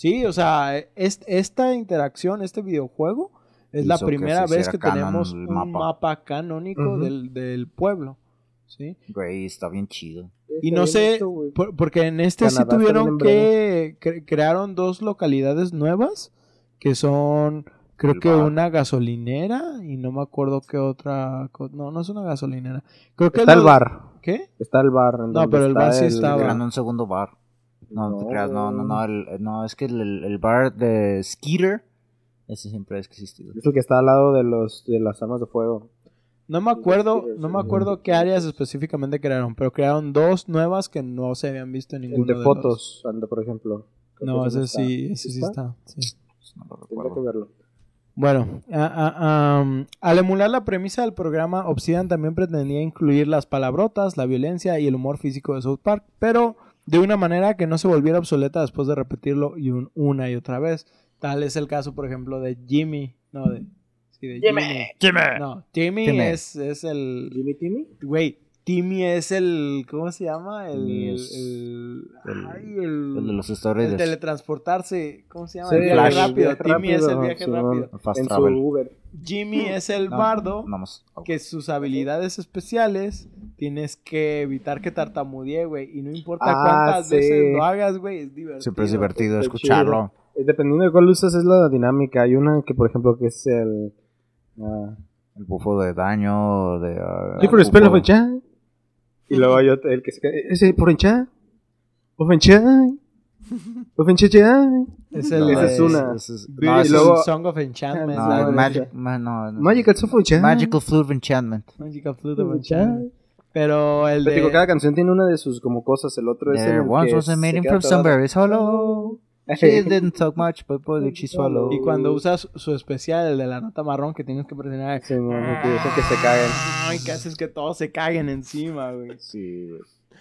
Sí, o sea, es- esta interacción, este videojuego, es la Hizo primera vez que tenemos un mapa, mapa. canónico del, del pueblo. ¿sí? Güey, está bien chido. Y no sé, por- porque en este sí Canadá está tuvieron que cre- crearon dos localidades nuevas que son creo El que bar. una gasolinera y no me acuerdo qué otra no no es una gasolinera creo que Está es el bar. qué Está el bar. en No, donde pero el bar sí estaba. Creando un segundo bar. No, no te creas, no, no, no, el- no, es que el, el- bar de Skeeter, ese siempre ha existido. Es el que está al lado de los de las armas de fuego. no me acuerdo no me acuerdo qué áreas específicamente crearon pero crearon dos nuevas que no se habían visto en El ninguno de de fotos, por ejemplo. no ese sí ese sí está sí. Pues no lo Tendré que recuerdo. verlo. Bueno, a- a- am, al emular la premisa del programa, Obsidian también pretendía incluir las palabrotas, la violencia y el humor físico de South Park, pero de una manera que no se volviera obsoleta después de repetirlo y un- una y otra vez. Tal es el caso, por ejemplo, de Jimmy, no de, sí, de Jimmy. No, Timmy. es, es el, ¿Jimmy Timmy? güey, Timmy es el, ¿cómo se llama? El, es el, el- ay, el- El de los el stories teletransportarse, ¿cómo se llama? Sí, el viaje Flash. rápido. viaje Timmy es el viaje Simón. rápido. Fast en travel. su Uber. Jimmy es el No, bardo más. que sus habilidades especiales tienes que evitar que tartamudee, güey. Y no importa Ah, cuántas sí. veces lo hagas, güey, es divertido. Siempre es divertido escucharlo. Eh, Dependiendo de cuál usas es la dinámica. Hay una que, por ejemplo, que es el... ah, El bufo de daño, de... ah, Different spell of enchant. Y luego hay otro, el que se cae. Ese por. Of. Of enchant. Es el Esa es una. es- no, y luego- es- Song of Enchantment. no, la- el no, Magic... ese. ma- no, no. Magical. Magical Flute of Enchantment. Magical Flute of Enchantment. Pero el Te de... digo, cada canción tiene una de sus como cosas. El otro es There el once que was a maiden queda from somewhere is hollow. She didn't talk much, but boy did she swallow. Y cuando usas su especial, el de la nota marrón, que tienes que presionar... Sí, no, que se caen. Ay, que haces que todos se caguen encima, güey. Sí, güey.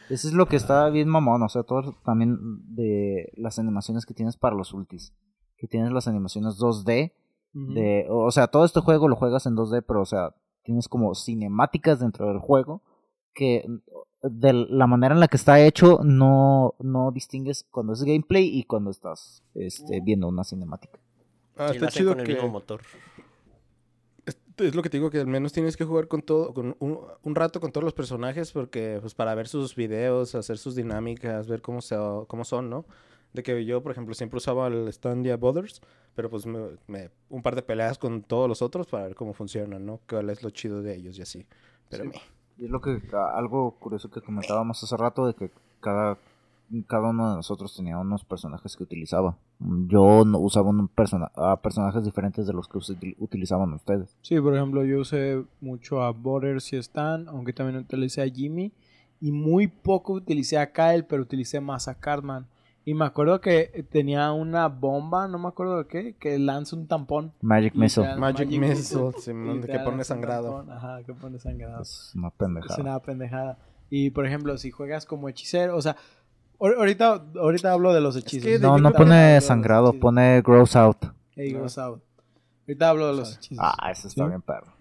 Eso es lo que está bien mamón, o sea, todo también de las animaciones que tienes para los ultis. Que tienes las animaciones 2D, Ujú. de, o sea, todo este juego lo juegas en 2D, pero o sea, tienes como cinemáticas dentro del juego que de la manera en la que está hecho no, no distingues cuando es gameplay y cuando estás este, viendo una cinemática. Ah, está chido con el que... mismo motor. Es, es lo que te digo, que al menos tienes que jugar con todo, con un, un rato con todos los personajes, porque pues para ver sus videos, hacer sus dinámicas, ver cómo, se, cómo son, ¿no? De que yo, por ejemplo, siempre usaba el Standia Brothers, pero pues me, me- un par de peleas con todos los otros para ver cómo funcionan, ¿no? Cuál es lo chido de ellos y así. Pero me- Y es lo que algo curioso que comentábamos hace rato de que cada cada uno de nosotros tenía unos personajes que utilizaba. Yo no usaba un persona a personajes diferentes de los que utilizaban ustedes. Sí, por ejemplo, yo usé mucho a Borders y Stan, aunque también utilicé a Jimmy. Y muy poco utilicé a Kyle, pero utilicé más a Cartman. Y me acuerdo que tenía una bomba, no me acuerdo de qué, que lanza un tampón. Magic Missile. Magic Magic Missile, Missile. Simón, que pone sangrado. tampón, Ajá, que pone sangrado. Es una Es pendejada. una pendejada. Y por ejemplo, si juegas como hechicero, o sea, ahor- ahorita, ahorita hablo de los hechizos. que de- No, no que- pone sangrado, pone gross out. Hey, goes out. Ahorita hablo de los hechizos. Ah, eso está ¿Sí? bien perro.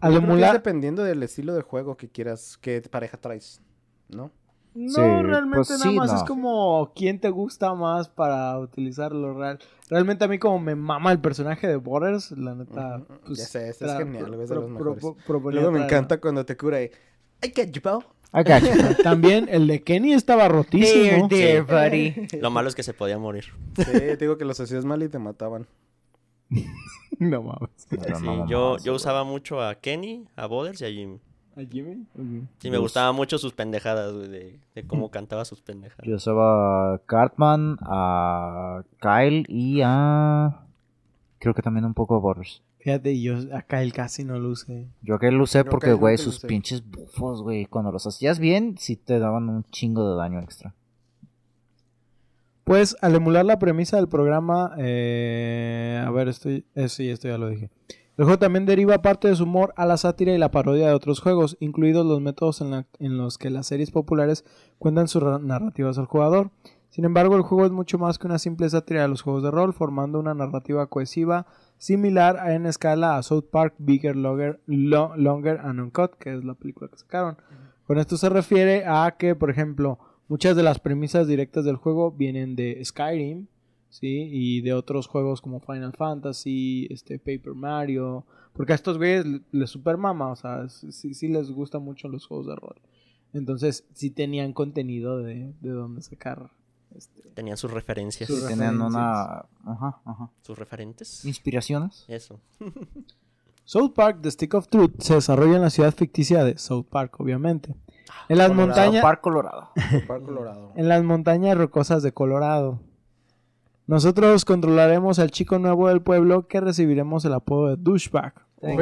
Al que es emular, dependiendo del estilo de juego que quieras, qué pareja traes, ¿no? No, Sí, realmente pues nada sí, más no. es como quién te gusta más para utilizarlo real. Realmente a mí como me mama el personaje de Borders, la neta, Ujú, pues, ya sé, ese es genial, es de los pro- pro- Luego me encanta cuando te cura y... I get you, pal. I got you. También el de Kenny estaba rotísimo. There, buddy. Lo malo es que se podía morir. Sí, te digo que los hacías mal y te mataban. no mames. Pero Sí, no yo, yo usaba mucho a Kenny, a Boders y a Jimmy. ¿A Jimmy? Sí, me Yo gustaban mucho sus pendejadas, güey, de, de cómo cantaba sus pendejadas. Yo usaba a Cartman, a Kyle y a... Creo que también un poco a Borders. Fíjate, yo acá el casi no lo usé. Yo que lo usé porque, que güey, sus usé. pinches bufos, güey, cuando los hacías bien, sí te daban un chingo de daño extra. Pues al emular la premisa del programa, eh, a ver, estoy, eh, sí, esto ya lo dije. El juego también deriva parte de su humor a la sátira y la parodia de otros juegos, incluidos los métodos en, la- en los que las series populares cuentan sus ra- narrativas al jugador. Sin embargo, el juego es mucho más que una simple sátira de los juegos de rol, formando una narrativa cohesiva similar a- en escala a South Park Bigger, Longer, Lo- Longer and Uncut, que es la película que sacaron. Con esto se refiere a que, por ejemplo, muchas de las premisas directas del juego vienen de Skyrim, ¿sí? Y de otros juegos como Final Fantasy, este, Paper Mario, porque a estos güeyes le- les super mama, o sea, sí, sí les gustan mucho los juegos de rol. Entonces, sí tenían contenido de, de donde sacar. Este, Tenían sus referencias. Sus tenían referencias. una... Ajá, ajá. Sus referentes. Inspiraciones. Eso. South Park, The Stick of Truth, se desarrolla en la ciudad ficticia de South Park, obviamente. En las Colorado. montañas. Park Colorado. Parque Colorado. en las montañas rocosas de Colorado. Nosotros controlaremos al chico nuevo del pueblo que recibiremos el apodo de douchebag. No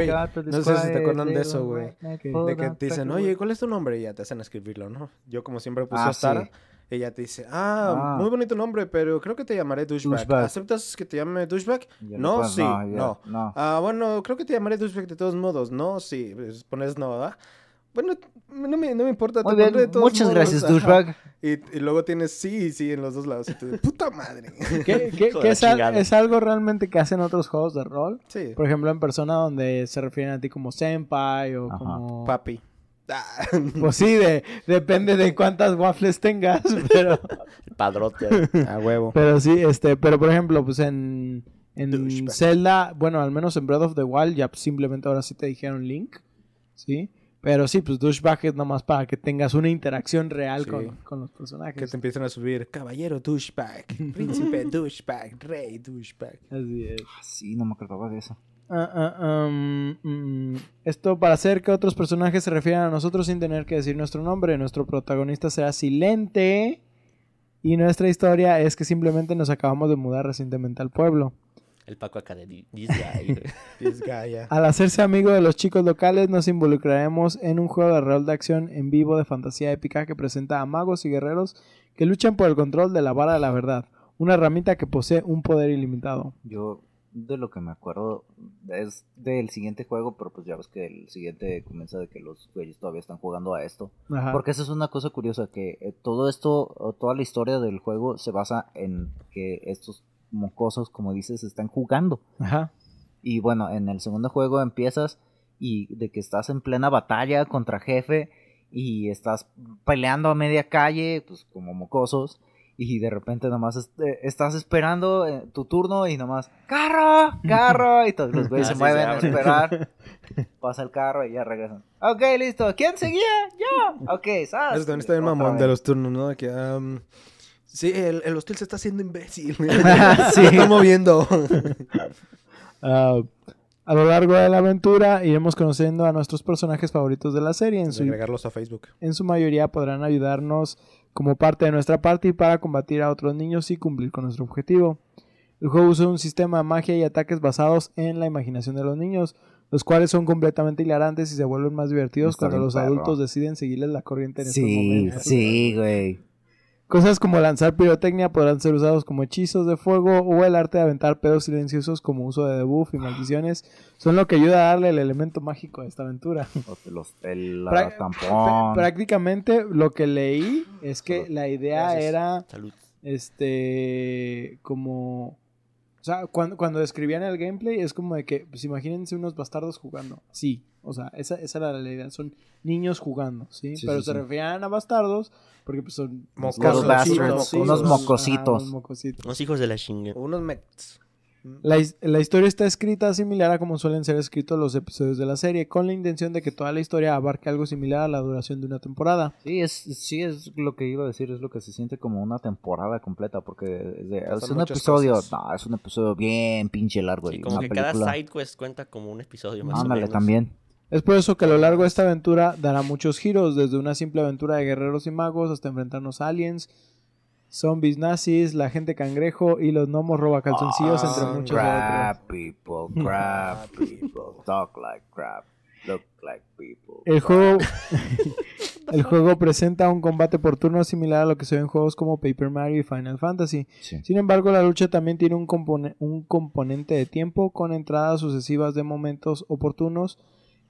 sé si te acuerdan de eso, güey. De que te dicen, oye, ¿cuál es tu nombre? Y ya te hacen escribirlo, ¿no? Yo como siempre puse Ah, a Tara. sí. Ella te dice, ah, Ah. muy bonito nombre, pero creo que te llamaré douchebag. Douchebag. ¿Aceptas que te llame douchebag? No, después, sí, no. no. Ah, bueno, creo que te llamaré douchebag de todos modos. No, sí. Pues pones no, ¿verdad? Bueno, no me, no me importa. Muy te bien, pondré de todos muchas modos, gracias, douchebag. Y, y luego tienes sí y sí en los dos lados. Y tú de, puta madre. ¿Qué, es, al- es algo realmente que hacen otros juegos de rol? Sí, Por ejemplo, en persona donde se refieren a ti como senpai o Ajá. como... papi. Ah. Pues sí, de- depende de cuántas waffles tengas, pero, El padrote. A huevo. pero sí, este, pero por ejemplo, pues en, en Douchebag. Zelda, bueno, al menos en Breath of the Wild ya simplemente ahora sí te dijeron Link, ¿sí? Pero sí, pues douchebag es nomás para que tengas una interacción real Sí. con, con los personajes. Que te empiezan a subir caballero douchebag, príncipe douchebag, rey douchebag. Así es. Sí, no me acordaba de eso. Ah, ah, um, mm, esto para hacer que otros personajes se refieran a nosotros sin tener que decir nuestro nombre. Nuestro protagonista será Silente. Y nuestra historia es que simplemente nos acabamos de mudar recientemente al pueblo. El Paco acá de. This guy, yeah. Al hacerse amigo de los chicos locales, nos involucraremos en un juego de rol de acción en vivo de fantasía épica que presenta a magos y guerreros que luchan por el control de la vara de la verdad. Una herramienta que posee un poder ilimitado. Yo de lo que me acuerdo es del siguiente juego, pero pues ya ves que el siguiente comienza de que los güeyes todavía están jugando a esto. Ajá. Porque eso es una cosa curiosa, que eh, todo esto, o toda la historia del juego se basa en que estos mocosos, como dices, están jugando. Ajá. Y bueno, en el segundo juego empiezas y de que estás en plena batalla contra jefe y estás peleando a media calle, pues como mocosos. Y de repente nomás est- eh, estás esperando eh, tu turno y nomás, ¡carro! ¡carro! Y todos los güeyes se mueven a esperar. Pasa el carro y ya regresan. Ok, listo. ¿Quién seguía? Yo. Ok, ¿sabes? Eso también está bien mamón de los turnos, ¿no? Que, um, sí, el, el hostil se está haciendo imbécil. Sí. Se está moviendo. Ah, a lo largo de la aventura iremos conociendo a nuestros personajes favoritos de la serie. En su, agregarlos a Facebook. en su mayoría podrán ayudarnos como parte de nuestra party para combatir a otros niños y cumplir con nuestro objetivo. El juego usa un sistema de magia y ataques basados en la imaginación de los niños, los cuales son completamente hilarantes y se vuelven más divertidos Está cuando los perro. adultos deciden seguirles la corriente en estos Sí, momentos. sí, güey. Cosas como lanzar pirotecnia podrán ser usados como hechizos de fuego o el arte de aventar pedos silenciosos como uso de debuff y maldiciones son lo que ayuda a darle el elemento mágico a esta aventura. Los, el Prá- tampón. Prá- Prácticamente lo que leí es que Salud. la idea Gracias. era Salud. este como sea, cuando, cuando describían el gameplay es como de que, pues imagínense unos bastardos jugando. Sí, o sea, esa, esa era la idea. Son niños jugando, ¿sí? Sí, Pero sí, se sí. referían a bastardos porque pues son mocosos. unos unos mocositos. Los hijos de la chinga. Unos mets. La, his- la historia está escrita similar a como suelen ser escritos los episodios de la serie, con la intención de que toda la historia abarque algo similar a la duración de una temporada. Sí, es, sí, es lo que iba a decir, es lo que se siente como una temporada completa, porque es, de- Pasan es un episodio, no, es un episodio bien pinche largo. Sí, y como una que cada side quest cuenta como un episodio más o ándale, menos. también. Es por eso que a lo largo de esta aventura dará muchos giros, desde una simple aventura de guerreros y magos hasta enfrentarnos a aliens, zombies nazis, la gente cangrejo y los gnomos robacalzoncillos, Ah, entre muchos crap otros. people, crap people, talk like crap, look like people. El juego, El juego presenta un combate por turno similar a lo que se ve en juegos como Paper Mario y Final Fantasy. Sí. Sin embargo, la lucha también tiene un, compone- un componente de tiempo con entradas sucesivas de momentos oportunos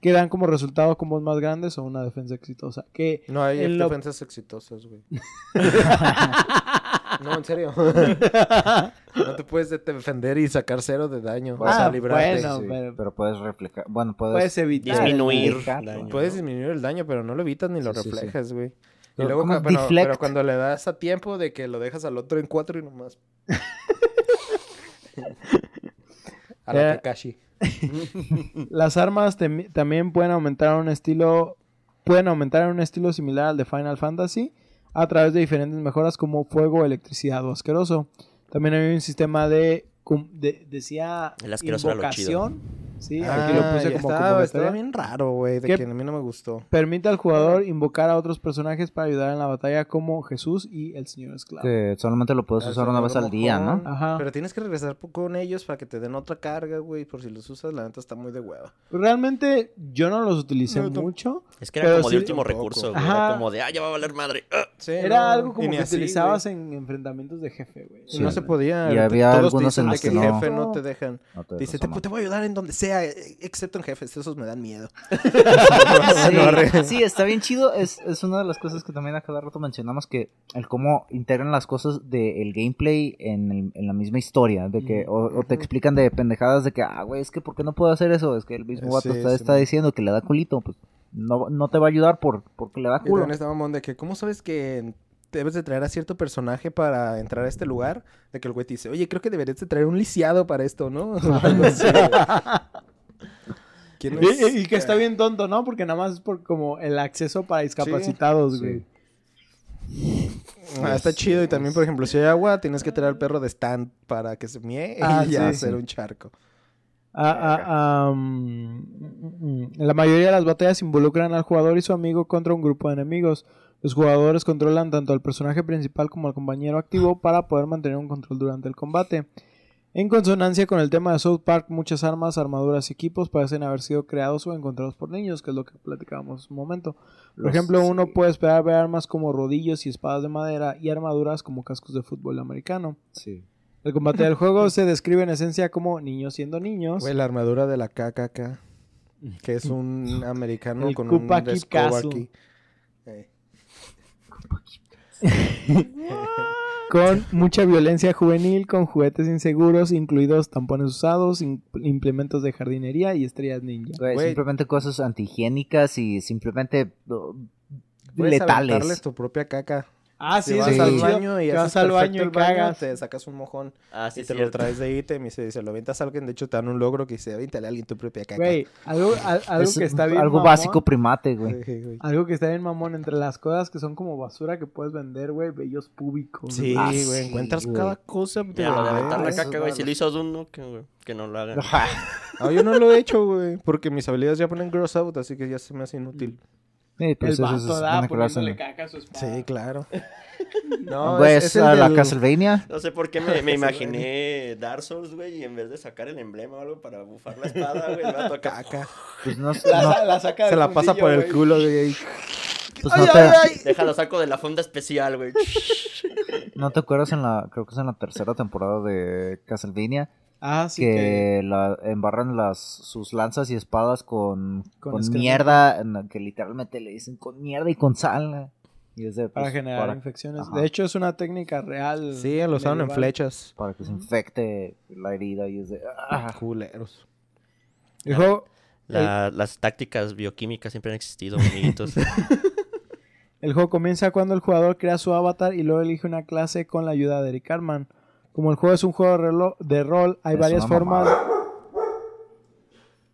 que dan como resultado combos más grandes o una defensa exitosa. Que No hay lo- defensas exitosas, güey. no, en serio. no te puedes de- defender y sacar cero de daño. o sea, Ah, librarte. bueno. Sí, pero- pero... puedes reflejar. Bueno, puedes. puedes evitar. Disminuir Reflejar, daño. Puedes ¿no? disminuir el daño, pero no lo evitas ni lo Sí, sí, sí. reflejas, güey. Y Pero luego, pero, cuando le das a tiempo de que lo dejas al otro en cuatro y nomás. a la Eh, Kakashi. Las armas también pueden aumentar un estilo pueden aumentar en un estilo similar al de Final Fantasy a través de diferentes mejoras como fuego, electricidad o asqueroso. También hay un sistema de, decía El asqueroso era lo chido. Sí, aquí lo Ah, puse como estaba, estaba bien raro, güey, de que a mí no me gustó. Permite al jugador invocar a otros personajes para ayudar en la batalla como Jesús y el Señor Esclavo. Que solamente lo puedes usar sí, una vez al día, ¿no? Ajá. Pero tienes que regresar con ellos para que te den otra carga, güey. Por si los usas, la neta está muy de hueva. Realmente yo no los utilicé No, mucho. Es que era como de sí- último Tampoco. recurso, güey. Era como de, ah, ya va a valer madre. Ah. Sí, Era no, algo como que así, utilizabas en enfrentamientos de jefe, güey. Y no Sí. se podía. Y había todos te algunos en dicen de los que no. jefe no te dejan. Dice, te voy a ayudar en donde sea, excepto en jefes. Esos me dan miedo. Sí, sí, está bien chido. Es, es una de las cosas que también a cada rato mencionamos que el cómo integran las cosas del gameplay en, el- en la misma historia. De que, o, o te explican de pendejadas de que, ah, güey, es que ¿por qué no puedo hacer eso? Es que el mismo Eh, vato sí, está, sí, está diciendo que le da culito. Pues no, no te va a ayudar por, porque le da Y culo. también estaba mamón de que, ¿cómo sabes que debes de traer a cierto personaje para entrar a este lugar? De que el güey te dice, oye, creo que deberías de traer un lisiado para esto, ¿no? ¿Quién Y, es? y- y que está bien tonto, ¿no? Porque nada más es por como el acceso para discapacitados, Sí. güey. Ah, está chido. Y también, por ejemplo, si hay agua, tienes que traer al perro de stand para que se mie Ah, y ya sí, hacer un charco. Ah, ah, ah, mm, mm, mm. La mayoría de las batallas involucran al jugador y su amigo contra un grupo de enemigos. Los jugadores controlan tanto al personaje principal como al compañero activo para poder mantener un control durante el combate. En consonancia con el tema de South Park, muchas armas, armaduras y equipos parecen haber sido creados o encontrados por niños, que es lo que platicábamos un momento. Por Los- ejemplo, uno sí. puede esperar ver armas como rodillos y espadas de madera y armaduras como cascos de fútbol americano. Sí. El combate del juego se describe en esencia como niños siendo niños. Güey, la armadura de la KKK. Que es un americano El con Kupa un Kid escoba Kazu. aquí. Eh. con mucha violencia juvenil, con juguetes inseguros, incluidos tampones usados, in- implementos de jardinería y estrellas ninja. Güey, simplemente cosas antihigiénicas y simplemente Puedes aventarles letales. tu propia caca. Ah, sí, vas eso al baño y vas al baño y el baño, cagas. te sacas un mojón Ah, sí, y te cierto. lo traes de ítem y se, se lo aventas a alguien. De hecho, te dan un logro que dice, avéntale a alguien tu propia caca. Güey, algo, al- algo Es que está bien algo mamón, básico primate, güey. Sí, güey. Algo que está bien mamón entre las cosas que son como basura que puedes vender, güey, bellos públicos. Sí, Ah, güey, sí, encuentras güey. cada cosa. Ya, lo de aventar la caca, güey. Si lo hizo uno, que, güey, que no lo hagan. Ah, yo no lo he hecho, güey, porque mis habilidades ya ponen gross out, así que ya se me hace inútil. Sí, pues El eso vato es da poniéndole caca a su espada. Sí, claro. No, Güey, es, es es el a la del- Castlevania. No sé por qué me, me imaginé Dark Souls, güey, y en vez de sacar el emblema o algo para bufar la espada, güey, el vato acá. caca. Pues no, La, no- la saca Se la pasa fundillo, por el culo, güey. pues no te, Déjalo saco de la fonda especial, güey. ¿no te acuerdas en la, creo que es en la tercera temporada de Castlevania, Ah, sí, que... que la, embarran las, sus lanzas y espadas con, Con mierda, en la que literalmente le dicen con mierda y con sal. Y es de, Para pues, generar para- infecciones. Ajá. De hecho, es una técnica real. Sí, lo usaron en flechas. para que se infecte la herida y es de... ah. Culeros. El juego, La- las tácticas bioquímicas siempre han existido, amiguitos. el juego comienza cuando el jugador crea su avatar y luego elige una clase con la ayuda de Eric Carman. Como el juego es un juego de, rol, hay Es varias formas.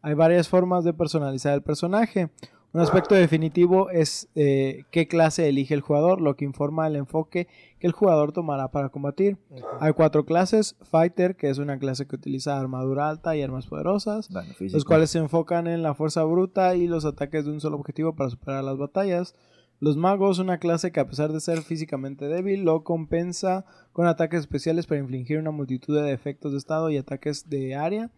Hay varias formas de personalizar el personaje. Un aspecto definitivo es eh, qué clase elige el jugador, lo que informa el enfoque que el jugador tomará para combatir. Hay cuatro clases: Fighter, que es una clase que utiliza armadura alta y armas poderosas. Los cuales se enfocan en la fuerza bruta y los ataques de un solo objetivo para superar las batallas. Los magos, una clase que a pesar de ser físicamente débil, lo compensa con ataques especiales para infligir una multitud de efectos de estado y ataques de área.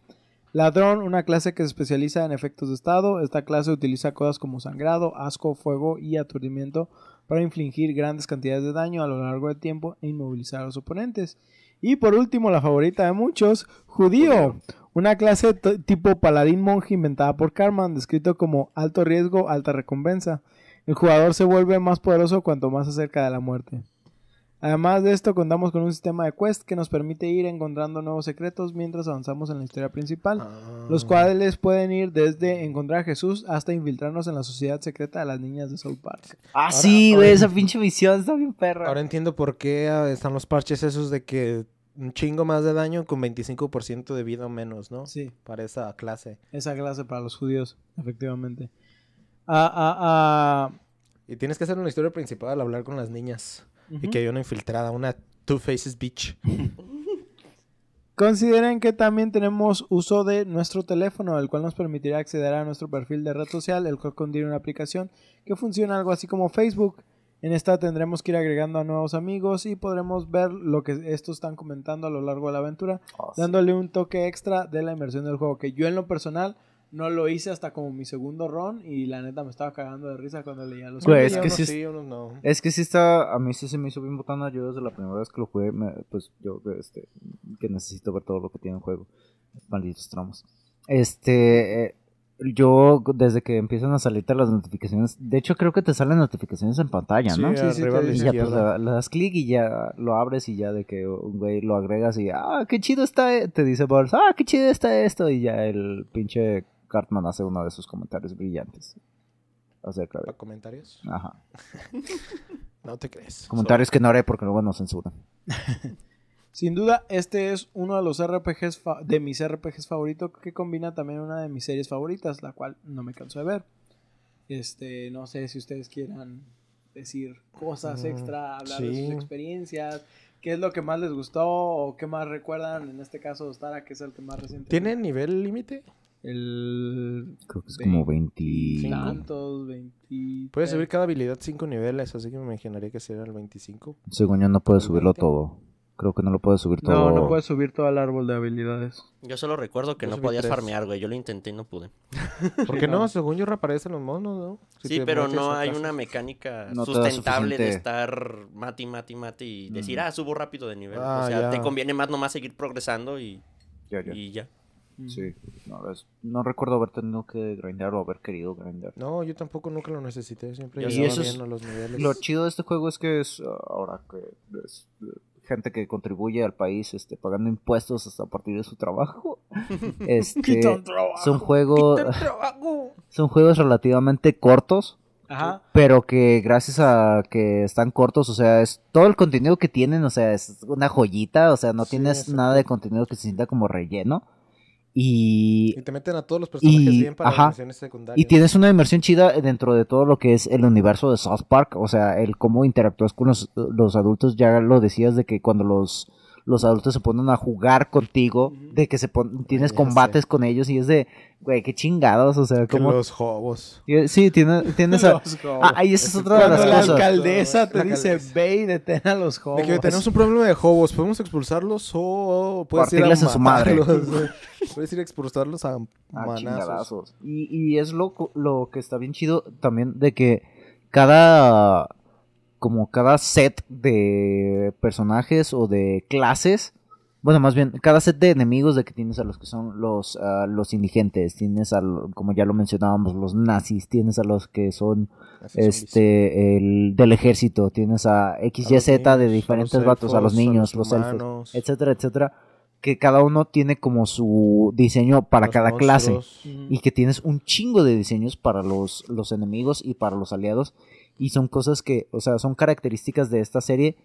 Ladrón, una clase que se especializa en efectos de estado. Esta clase utiliza cosas como sangrado, asco, fuego y aturdimiento para infligir grandes cantidades de daño a lo largo del tiempo e inmovilizar a los oponentes. Y por último, la favorita de muchos, judío. Una clase tipo paladín monje inventada por Karman, descrito como alto riesgo, alta recompensa. El jugador se vuelve más poderoso cuanto más se acerca de la muerte. Además de esto, contamos con un sistema de quest que nos permite ir encontrando nuevos secretos mientras avanzamos en la historia principal, Ah. los cuales pueden ir desde encontrar a Jesús hasta infiltrarnos en la sociedad secreta de las niñas de South Park. Ah, sí, güey, esa pinche misión está bien perra. Ahora entiendo por qué están los parches esos de que un chingo más de daño con 25% de vida o menos, ¿no? Sí, Para esa clase. esa clase para los judíos, efectivamente. Ah, ah, ah, Y tienes que hacer una historia principal al hablar con las niñas. Y que hay una infiltrada, una Two Faces Bitch. Consideren que también tenemos uso de nuestro teléfono, el cual nos permitirá acceder a nuestro perfil de red social, el cual contiene una aplicación que funciona algo así como Facebook. En esta tendremos que ir agregando a nuevos amigos y podremos ver lo que estos están comentando a lo largo de la aventura, Oh, sí. dándole un toque extra de la inmersión del juego, que yo en lo personal no lo hice hasta como mi segundo run y la neta me estaba cagando de risa cuando leía los Güey, es Unos que sí, sí no. Es que sí está, a mí sí se me hizo bien botana. Yo desde la primera vez que lo jugué, me- pues yo, este, que necesito ver todo lo que tiene el juego. Malditos tramos. Este, eh, yo desde que empiezan a salirte las notificaciones, de hecho creo que te salen notificaciones en pantalla, Sí, ¿no? Sí, sí, arriba la Y ya pues le, le das clic y ya lo abres y ya de que un güey lo agregas y ah, qué chido está, e-", te dice Boris, ah, qué chido está esto y ya el pinche Cartman hace uno de sus comentarios brillantes acerca de, ¿Para comentarios? ajá, No te crees. comentarios que no haré porque luego nos censuran. Sin duda, este es uno de los RPGs fa- de mis RPGs favoritos que combina también una de mis series favoritas, la cual no me canso de ver. Este, no sé si ustedes quieran decir cosas Mm, extra, hablar de sus experiencias, qué es lo que más les gustó o qué más recuerdan, en este caso Stara, que es el que más reciente. ¿Tiene nivel límite? El Creo que es como 20... tantos, 20 Puede subir cada habilidad 5 niveles, así que me imaginaría que sería el 25. Según yo no puedes ¿El subirlo 20? todo. Creo que no lo puedes subir todo. No, no puedes subir todo el árbol de habilidades. Yo solo recuerdo que Yo no podías tres. farmear, güey. Yo lo intenté y no pude. ¿Por qué no. no? Según yo reaparecen los monos, ¿no? Si Sí, pero no hay casa. una mecánica No sustentable de estar mati, mati, mati y decir, Mm. ah, subo rápido de nivel. Ah, o sea, ya. te conviene más nomás seguir progresando y, Ya, ya. y ya. Sí. No, es- no recuerdo haber tenido que grindar o haber querido grindar. No, yo tampoco nunca lo necesité. Siempre es a los niveles. Lo chido de este juego es que es, ahora que es gente que contribuye al país este, pagando impuestos hasta a partir de su trabajo. este, son, juegos, son juegos relativamente cortos, Ajá. pero que gracias a que están cortos, o sea, es todo el contenido que tienen, o sea, es una joyita, o sea, no Sí, tienes nada de contenido que se sienta como relleno. Y Y te meten a todos los personajes Y- bien para ajá. las secundarias. Y tienes una inmersión chida dentro de todo lo que es el universo de South Park. O sea, el cómo interactúas con los, los adultos. Ya lo decías de que cuando los, los adultos se ponen a jugar contigo, de que se pon- tienes ya combates con ellos y es de, güey, qué chingados. O sea, como... los hobos. Sí, tiene- tienes... a-. Ah, ahí esa es otra de Cuando las la cosas. alcaldesa te La dice, alcaldesa. ve y detén a los De que tenemos un problema de hobos. ¿Podemos expulsarlos o puedes ir a Partirles en su madre. puedes ir a expulsarlos a Ah, manazos. Y, y es lo, lo que está bien chido también de que cada como cada set de personajes o de clases. Bueno más bien cada set de enemigos de que tienes a los que son los ah, los indigentes tienes a como ya lo mencionábamos los nazis tienes a los que son este el del ejército tienes a A XYZ los de a diferentes los vatos a los elfos, niños los elfos humanos, etcétera etcétera que cada uno tiene como su diseño para los cada clase y que tienes un chingo de diseños para los, los enemigos y para los aliados. Y son cosas que, o sea, son características de esta serie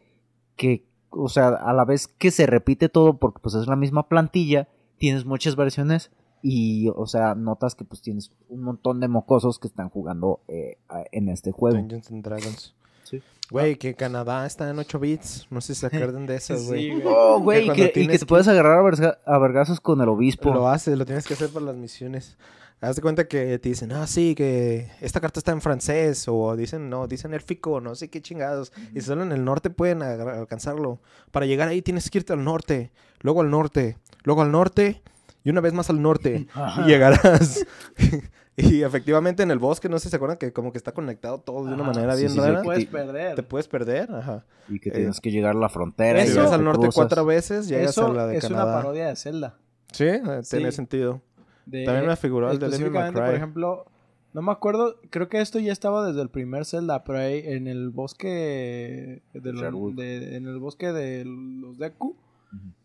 que, o sea, a la vez que se repite todo porque pues es la misma plantilla, tienes muchas versiones y, o sea, notas que pues tienes un montón de mocosos que están jugando eh, en este juego. Dungeons and Dragons. Sí. Güey, que Canadá está en 8 bits. No sé si se acuerdan de eso, güey. Oh, güey, y que, te que- puedes agarrar a vergazos con el obispo. Lo haces, lo tienes que hacer para las misiones. Haz de cuenta que te dicen, ah, sí, que esta carta está en francés, o dicen, no, dicen élfico, no sé qué chingados. Y solo en el norte pueden alcanzarlo. Para llegar ahí tienes que irte al norte, luego al norte, luego al norte, y una vez más al norte y llegarás. y efectivamente en el bosque, no sé si se acuerdan que como que está conectado todo de una Ajá, manera sí, bien sí, rara. puedes Te- perder. Te puedes perder, ajá. Y que Eh, tienes que llegar a la frontera. Y Eso- vas te al norte cruzas. cuatro veces, llegas Eso a la de es una Canadá. parodia de Zelda. Sí, eh, tiene Sí. sentido. De- También me figuró el de Devil May por ejemplo, no me acuerdo, creo que esto ya estaba desde el primer Zelda, pero ahí en el bosque de los, de- en el bosque de los Deku,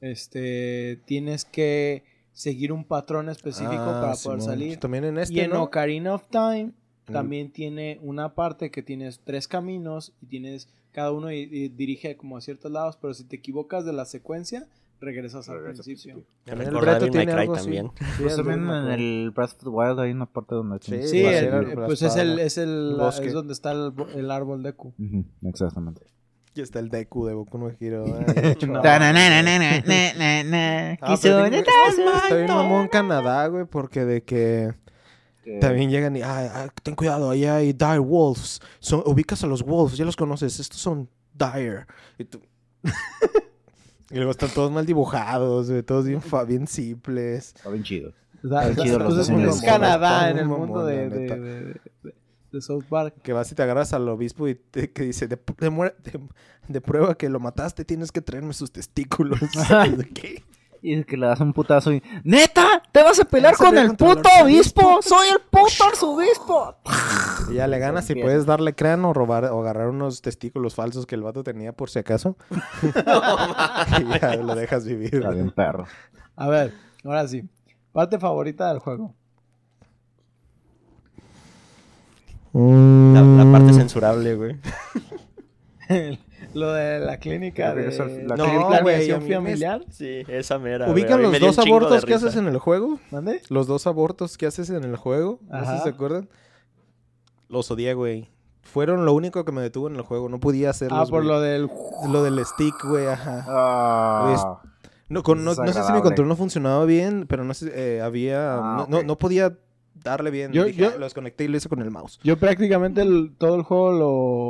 este tienes que seguir un patrón específico Ah, para poder salir. También en este, y en ¿no? Ocarina of Time también tiene una parte que tienes tres caminos y tienes cada uno y, y dirige como a ciertos lados, pero si te equivocas de la secuencia, regresas al principio. También el tiene algo también. Sí, Pues también en el Breath of the Wild hay una parte donde Sí, el- pues es el, es el bosque. es donde está el, bo- el árbol Deku. Ujú, Exactamente. Y está el Deku de Boku no Hero. Está, bien mamón Canadá, güey, porque de que también llegan y, ah, ah, ten cuidado, ahí hay dire wolves. Son, ubicas a los wolves, ya los conoces, estos son dire. Y, tú- y luego están todos mal dibujados, güey, todos bien, fa- bien simples. Está bien chido. Da- Está da- chido los es, Canadá en el mundo de, de, neta. de- de- de South Park. Que vas y te agarras al obispo y te, que dice, de, de muer- de- de prueba que lo mataste, tienes que traerme sus testículos. Y que le das un putazo y... ¡Neta! ¿Te vas a pelear ¿Vas a con el puto obispo? ¡Soy el puto arzobispo! Y ya le ganas y Empieza. puedes darle crán o robar o agarrar unos testículos falsos que el vato tenía por si acaso. y ya lo dejas vivir. Está bien perro. A ver, ahora sí. Parte favorita del juego. La, la parte censurable, güey. Lo de la clínica de la no, clínica- güey, familiar. Sí, esa mera. ¿Ubican los me dos abortos que haces en el juego? ¿Mande? Los dos abortos que haces en el juego. No sé Ajá. si se acuerdan. Los odié, güey. Fueron lo único que me detuvo en el juego. No podía hacerlos, Ah, por güey. lo del... Lo del stick, güey, ajá. Ah, No, con- no, no sé si mi control no funcionaba bien, pero no sé, eh, había... Ah, no, no- podía darle bien. Yo- Dije, yo- "Ah, lo desconecté y lo hice con el mouse. Yo prácticamente el- todo el juego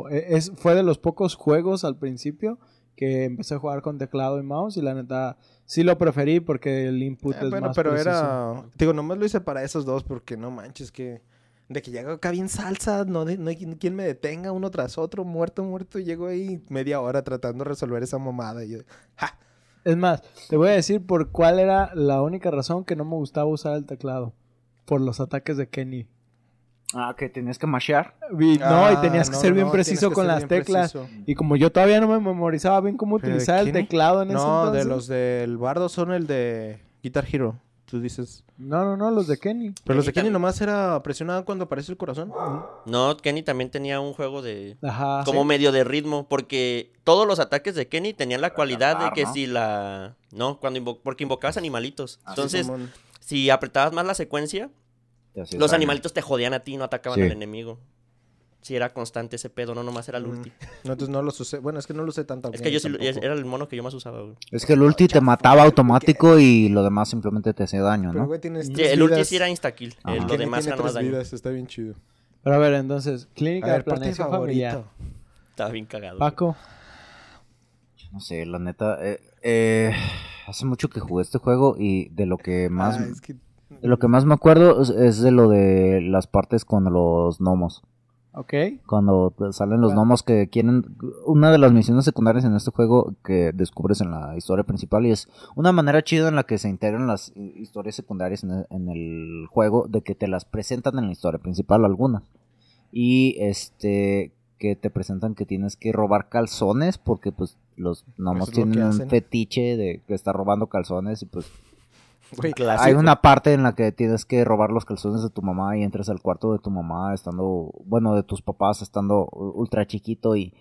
lo... e- Es, fue de los pocos juegos al principio que empecé a jugar con teclado y mouse y la neta sí lo preferí porque el input Eh, es bueno, más pero preciso. era... Digo, nomás lo hice para esos dos porque no manches que... De que llego acá bien salsa, no, de- no hay quien me detenga uno tras otro, muerto, muerto. Y llego ahí media hora tratando de resolver esa mamada. Y yo, ¡ja! Es más, te voy a decir por cuál era la única razón que no me gustaba usar el teclado. Por los ataques de Kenny. ah, que tenías que mashear. Y- no, Ah, y tenías que no, ser bien no, preciso con las teclas. preciso. Y como yo todavía no me memorizaba bien cómo ¿Pero de utilizar el teclado en ese No, de entonces. los del bardo son el de Guitar Hero. Tú dices. No, no, no, los de Kenny. Pero los de Kenny también. nomás era presionado cuando aparece el corazón. No, Kenny también tenía un juego de. Ajá. como medio de ritmo, porque todos los ataques de Kenny tenían la cualidad de que ¿no? si la... No, cuando invo- porque invocabas animalitos. Entonces, si apretabas más la secuencia, los daño. animalitos te jodían a ti, no atacaban Sí. al enemigo. Si era constante ese pedo, no nomás era el ulti. No, entonces no los usé. Bueno, es que no lo usé tanto. Es que yo sí, lo- era el mono que yo más usaba, güey. Es que el ulti te mataba automático y lo demás simplemente te hacía daño, Pero, ¿no? güey, tienes Sí, tres el ulti sí era insta-kill. Eh, Lo demás tiene era daño. vidas, está bien chido. Pero a ver, entonces, A clínica ver, de planeación favorita. familiar. Estaba bien cagado. Paco. No sé, la neta. eh, eh, hace mucho que jugué este juego y de lo que más, Ah, es que... de lo que más me acuerdo es, es de lo de las partes con los gnomos. Ok. Cuando salen los gnomos que quieren. Una de las misiones secundarias en este juego que descubres en la historia principal y es una manera chida en la que se integran las hi- historias secundarias en el, en el juego, de que te las presentan en la historia principal algunas. Y este. Que te presentan que tienes que robar calzones porque pues los gnomos lo tienen un fetiche de que está robando calzones y pues Güey, hay una parte en la que tienes que robar los calzones de tu mamá y entras al cuarto de tu mamá estando, bueno, de tus papás estando ultra chiquito y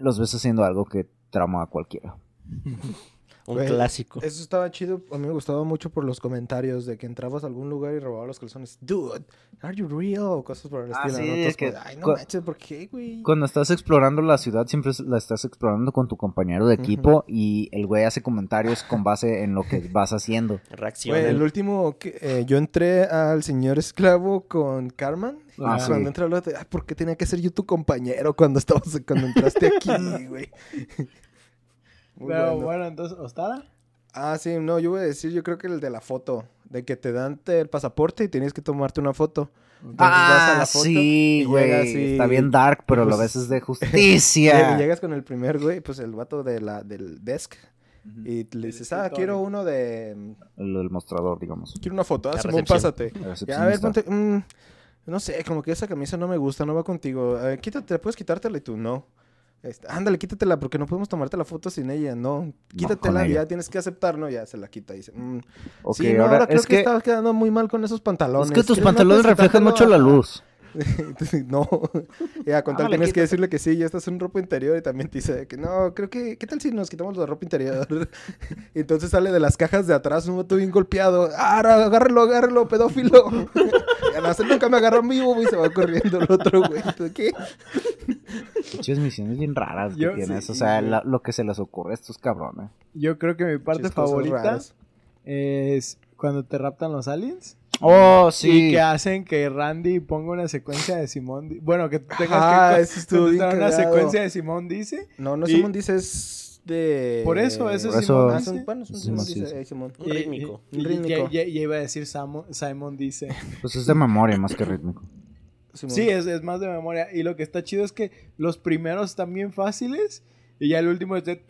los ves haciendo algo que trama a cualquiera. Un clásico. Eso estaba chido. A mí me gustaba mucho por los comentarios de que entrabas a algún lugar y robabas los calzones. Dude, are you real? O cosas por el Ah, estilo. sí, ¿no? es que como, Ay, no manches, ¿por qué, güey? Cuando estás explorando la ciudad siempre la estás explorando con tu compañero de equipo y el güey hace comentarios con base en lo que vas haciendo. Reacción. Güey, el último, que, eh, yo entré al señor esclavo con Carmen. Ah, y sí. cuando entré ay, ¿por qué tenía que ser yo tu compañero cuando estabas, cuando entraste aquí, güey? Muy Pero bueno. bueno, entonces, ¿Ostada? Ah, sí, no, yo voy a decir, yo creo que el de la foto. De que te dan te- el pasaporte y tienes que tomarte una foto. Entonces vas a Ah, la foto sí, güey. y- Está bien dark, pero pues, lo ves es de justicia. Llegas con el primer güey, pues el vato de la, del desk. Y le dices, ah, quiero uno de... el, el mostrador, digamos. Quiero una foto. Ah, Simón, pásate. Ya, a ver, ponte... mm, no sé, como que esa camisa no me gusta, no va contigo. Eh, quítate, puedes quitártela y tú no. Este, ándale, quítatela porque no podemos tomarte la foto sin ella. No, quítatela, ella. ya tienes que aceptar, ¿no? Ya se la quita y dice, mm, Ok, sí, no, ahora, ahora, creo es que, que, estabas quedando muy mal con esos pantalones. es que tus ¿Quieres no pantalones reflejan mucho la luz. Entonces, no, ya con tal Ándale, tienes que decirle que sí, ya estás en ropa interior y también te dice que no, creo que, ¿qué tal si nos quitamos la ropa interior? y entonces sale de las cajas de atrás un vato bien golpeado, ah, agárralo, agárralo, pedófilo. y a la hacer nunca me agarró vivo y se va corriendo el otro güey. ¿Tú ¿Qué? Muchas misiones bien raras que Yo- tienes. sí, o sea, la- lo que se les ocurre a estos cabrones. Yo creo que mi parte Muchas favorita es cuando te raptan los aliens. Oh, Y sí. que hacen que Randy ponga una secuencia de Simón. Bueno, que tengas Ah, que contestar una secuencia de Simón dice. No, no Y- Simón dice es de... Por eso, eso es eso- Simón Ah, dice. son- bueno, son Sí, Simón dice, sí. Simón. Un rítmico. Y, y- Rítmico. y- y- y iba a decir Samo- Simon dice. Pues es de memoria más que rítmico. Simón. Sí, es, es más de memoria. Y lo que está chido es que los primeros están bien fáciles. Y ya el último es de.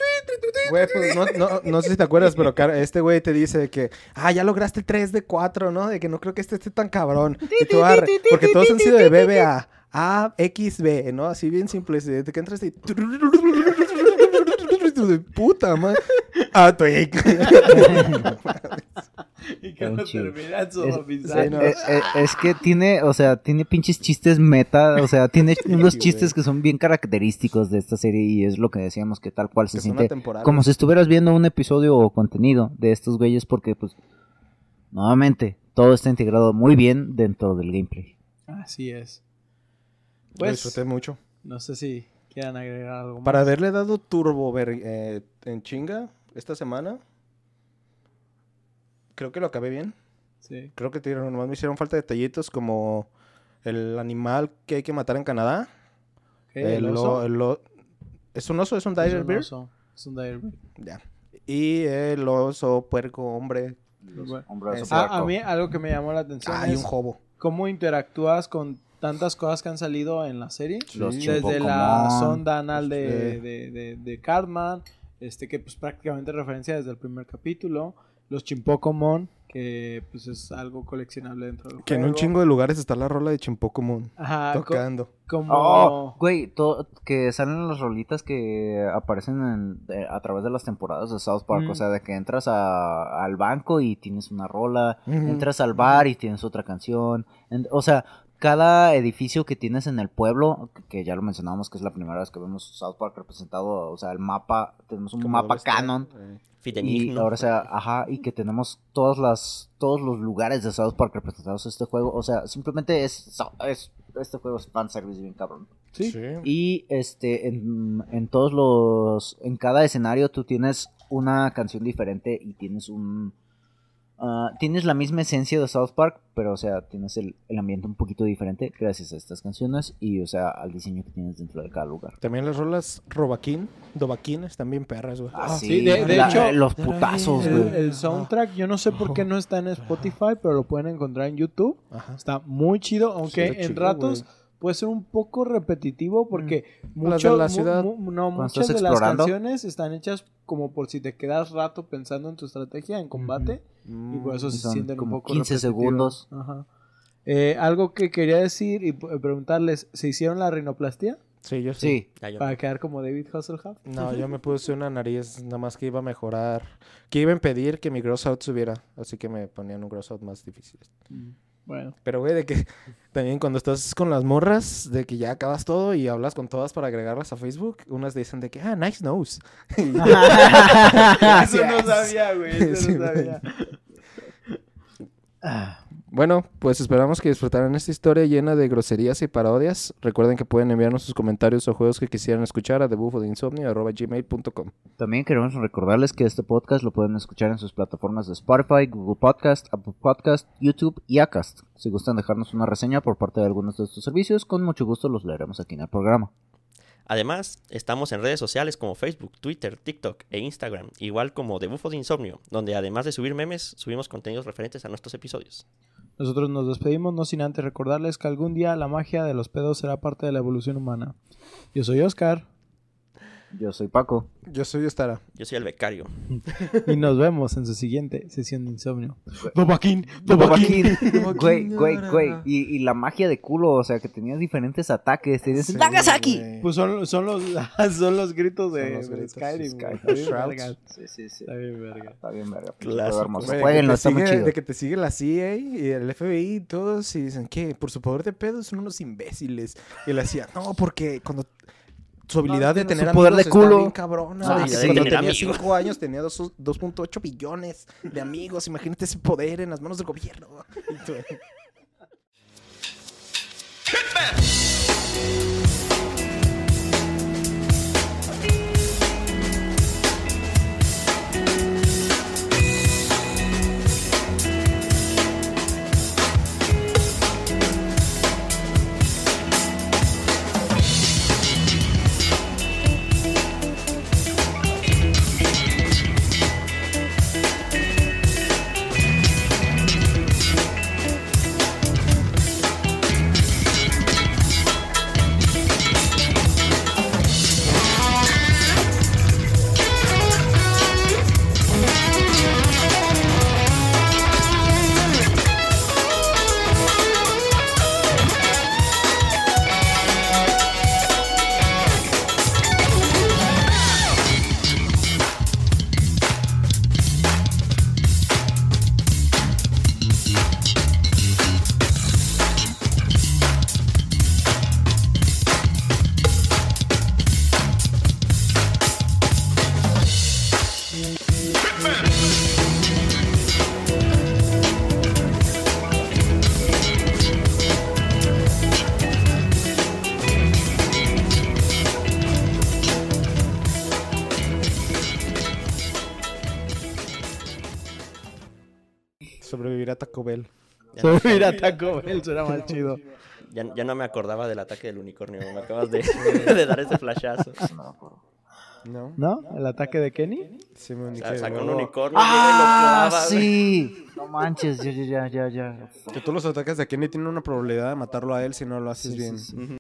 Güey, pues no, no, no sé si te acuerdas, pero este güey te dice que, ah, ya lograste el 3 de 4, ¿no? De que no creo que este esté tan cabrón. Y tú, arre, porque todos han sido de BB a A, X, B, ¿no? Así bien simple. De que entras y... De puta madre. Ah, tu Y que no termina su Es, no. eh, eh, es que tiene, o sea, tiene pinches chistes meta, o sea, tiene unos güey. chistes que son bien característicos de esta serie y es lo que decíamos que tal cual se Que siente como si estuvieras viendo un episodio o contenido de estos güeyes porque pues nuevamente todo está integrado muy bien dentro del gameplay. Así es. Lo Pues, disfruté mucho. no sé si quieran agregar algo más. Para haberle dado turbo ver- eh, en chinga esta semana, creo que lo acabé bien. Sí. Creo que te- nomás me hicieron falta detallitos como el animal que hay que matar en Canadá. Ok, ¿El el oso? el ¿Es un oso? ¿Es un Es dire bear? oso. Es un dire bear. Ya. Y el oso, puerco, hombre. Bueno. Hombre, Ese- Ah, a mí algo que me llamó la atención Ah, y es un jobo. cómo interactúas con tantas cosas que han salido en la serie. Los Sí. Desde la sonda anal de, de, de, de Cartman, este que pues prácticamente referencia desde el primer capítulo. Los Chimpocomon, que pues es algo coleccionable dentro del Que en un chingo de lugares está la rola de Chimpocomon Ajá, co- tocando. como... Oh, güey, que salen las rolitas que aparecen en- de- a través de las temporadas de South Park. Mm. O sea, de que entras a- al banco y tienes una rola, entras al bar y tienes otra canción. En- o sea, cada edificio que tienes en el pueblo, que- ya lo mencionábamos, que es la primera vez que vemos South Park representado, o sea, el mapa, tenemos un Como mapa canon. Eh, Y ahora, o sea, ajá, y que tenemos todas las, todos los lugares de South Park representados en este juego. O sea, simplemente es, es este juego es fanservice bien cabrón. Sí. sí. Y este, en, en todos los, en cada escenario tú tienes una canción diferente y tienes un, ah, tienes la misma esencia de South Park, pero o sea, tienes el, el ambiente un poquito diferente gracias a estas canciones y o sea, al diseño que tienes dentro de cada lugar. También las rolas Robaquín, Dobaquín, están bien perras, güey. Ah, sí, de- de hecho, los putazos, güey. el soundtrack, yo no sé por qué no está en Spotify, pero lo pueden encontrar en YouTube. Ajá. Está muy chido, aunque en chido, ratos. Puede ser un poco repetitivo porque Las mucho- de la mu- ciudad. mu- no, Cuando muchas estás de las canciones están hechas como por si te quedas rato pensando en tu estrategia en combate y por eso Y se sienten como un poco 15 repetitivos. segundos. Ajá. Eh, algo que quería decir y p- preguntarles, ¿se hicieron la rinoplastia Sí, yo sí. Sí, para quedar como David Hasselhoff? No, yo me puse una nariz, nada más que iba a mejorar. Que iba a impedir que mi gross out subiera. Así que me ponían un gross out más difícil. Mm, Bueno, Pero, güey, de que también cuando estás con las morras, de que ya acabas todo y hablas con todas para agregarlas a Facebook, unas dicen de que, ah, nice nose. Eso no sabía, güey, eso Sí, no sabía. Bueno, pues esperamos que disfrutaran esta historia llena de groserías y parodias. Recuerden que pueden enviarnos sus comentarios o juegos que quisieran escuchar a debufodeinsomnio.gmail.com También queremos recordarles que este podcast lo pueden escuchar en sus plataformas de Spotify, Google Podcast, Apple Podcast, YouTube y Acast. Si gustan dejarnos una reseña por parte de algunos de estos servicios, con mucho gusto los leeremos aquí en el programa. Además, estamos en redes sociales como Facebook, Twitter, TikTok e Instagram, igual como de Bufo de Insomnio, donde además de subir memes, subimos contenidos referentes a nuestros episodios. Nosotros nos despedimos no sin antes recordarles que algún día la magia de los pedos será parte de la evolución humana. Yo soy Oscar Yo soy Paco. Yo soy Estara. Yo soy el becario. y nos vemos en su siguiente sesión de insomnio. Dobaquín, Güey, güey, güey. Y, y la magia de culo, o sea, que tenías diferentes ataques. Tenías Sí, ¡Nagasaki! Pues son, son los son los gritos de, Son los de gritos, Skyrim. güey. Skyrim. Verga. Sí, sí, sí. Está bien verga. Está bien, verga. Clásico. De Jueguenlo, que está te muy sigue- chido. De que te sigue la CIA y el FBI y todos y dicen que por su poder de pedo son unos imbéciles. Y él decía, no, porque cuando su habilidad de tener su poder amigos de está culo. bien cabrona. Ah, sí. Cuando tenía amigos. 5 años tenía dos- 2.8 billones de amigos. Imagínate ese poder en las manos del gobierno. Subir a Taco Bell será más chido. ya- ya no me acordaba del ataque del unicornio. Me acabas de, de dar ese flashazo. ¿No? ¿No? ¿El ataque de Kenny? Sí, me O que sea, saca un unicornio ¡Ah, y lo sí! No manches, ya, ya, ya, ya, ya. Que todos los ataques de Kenny tienen una probabilidad de matarlo a él si no lo haces Sí, sí, bien. sí. Ujú.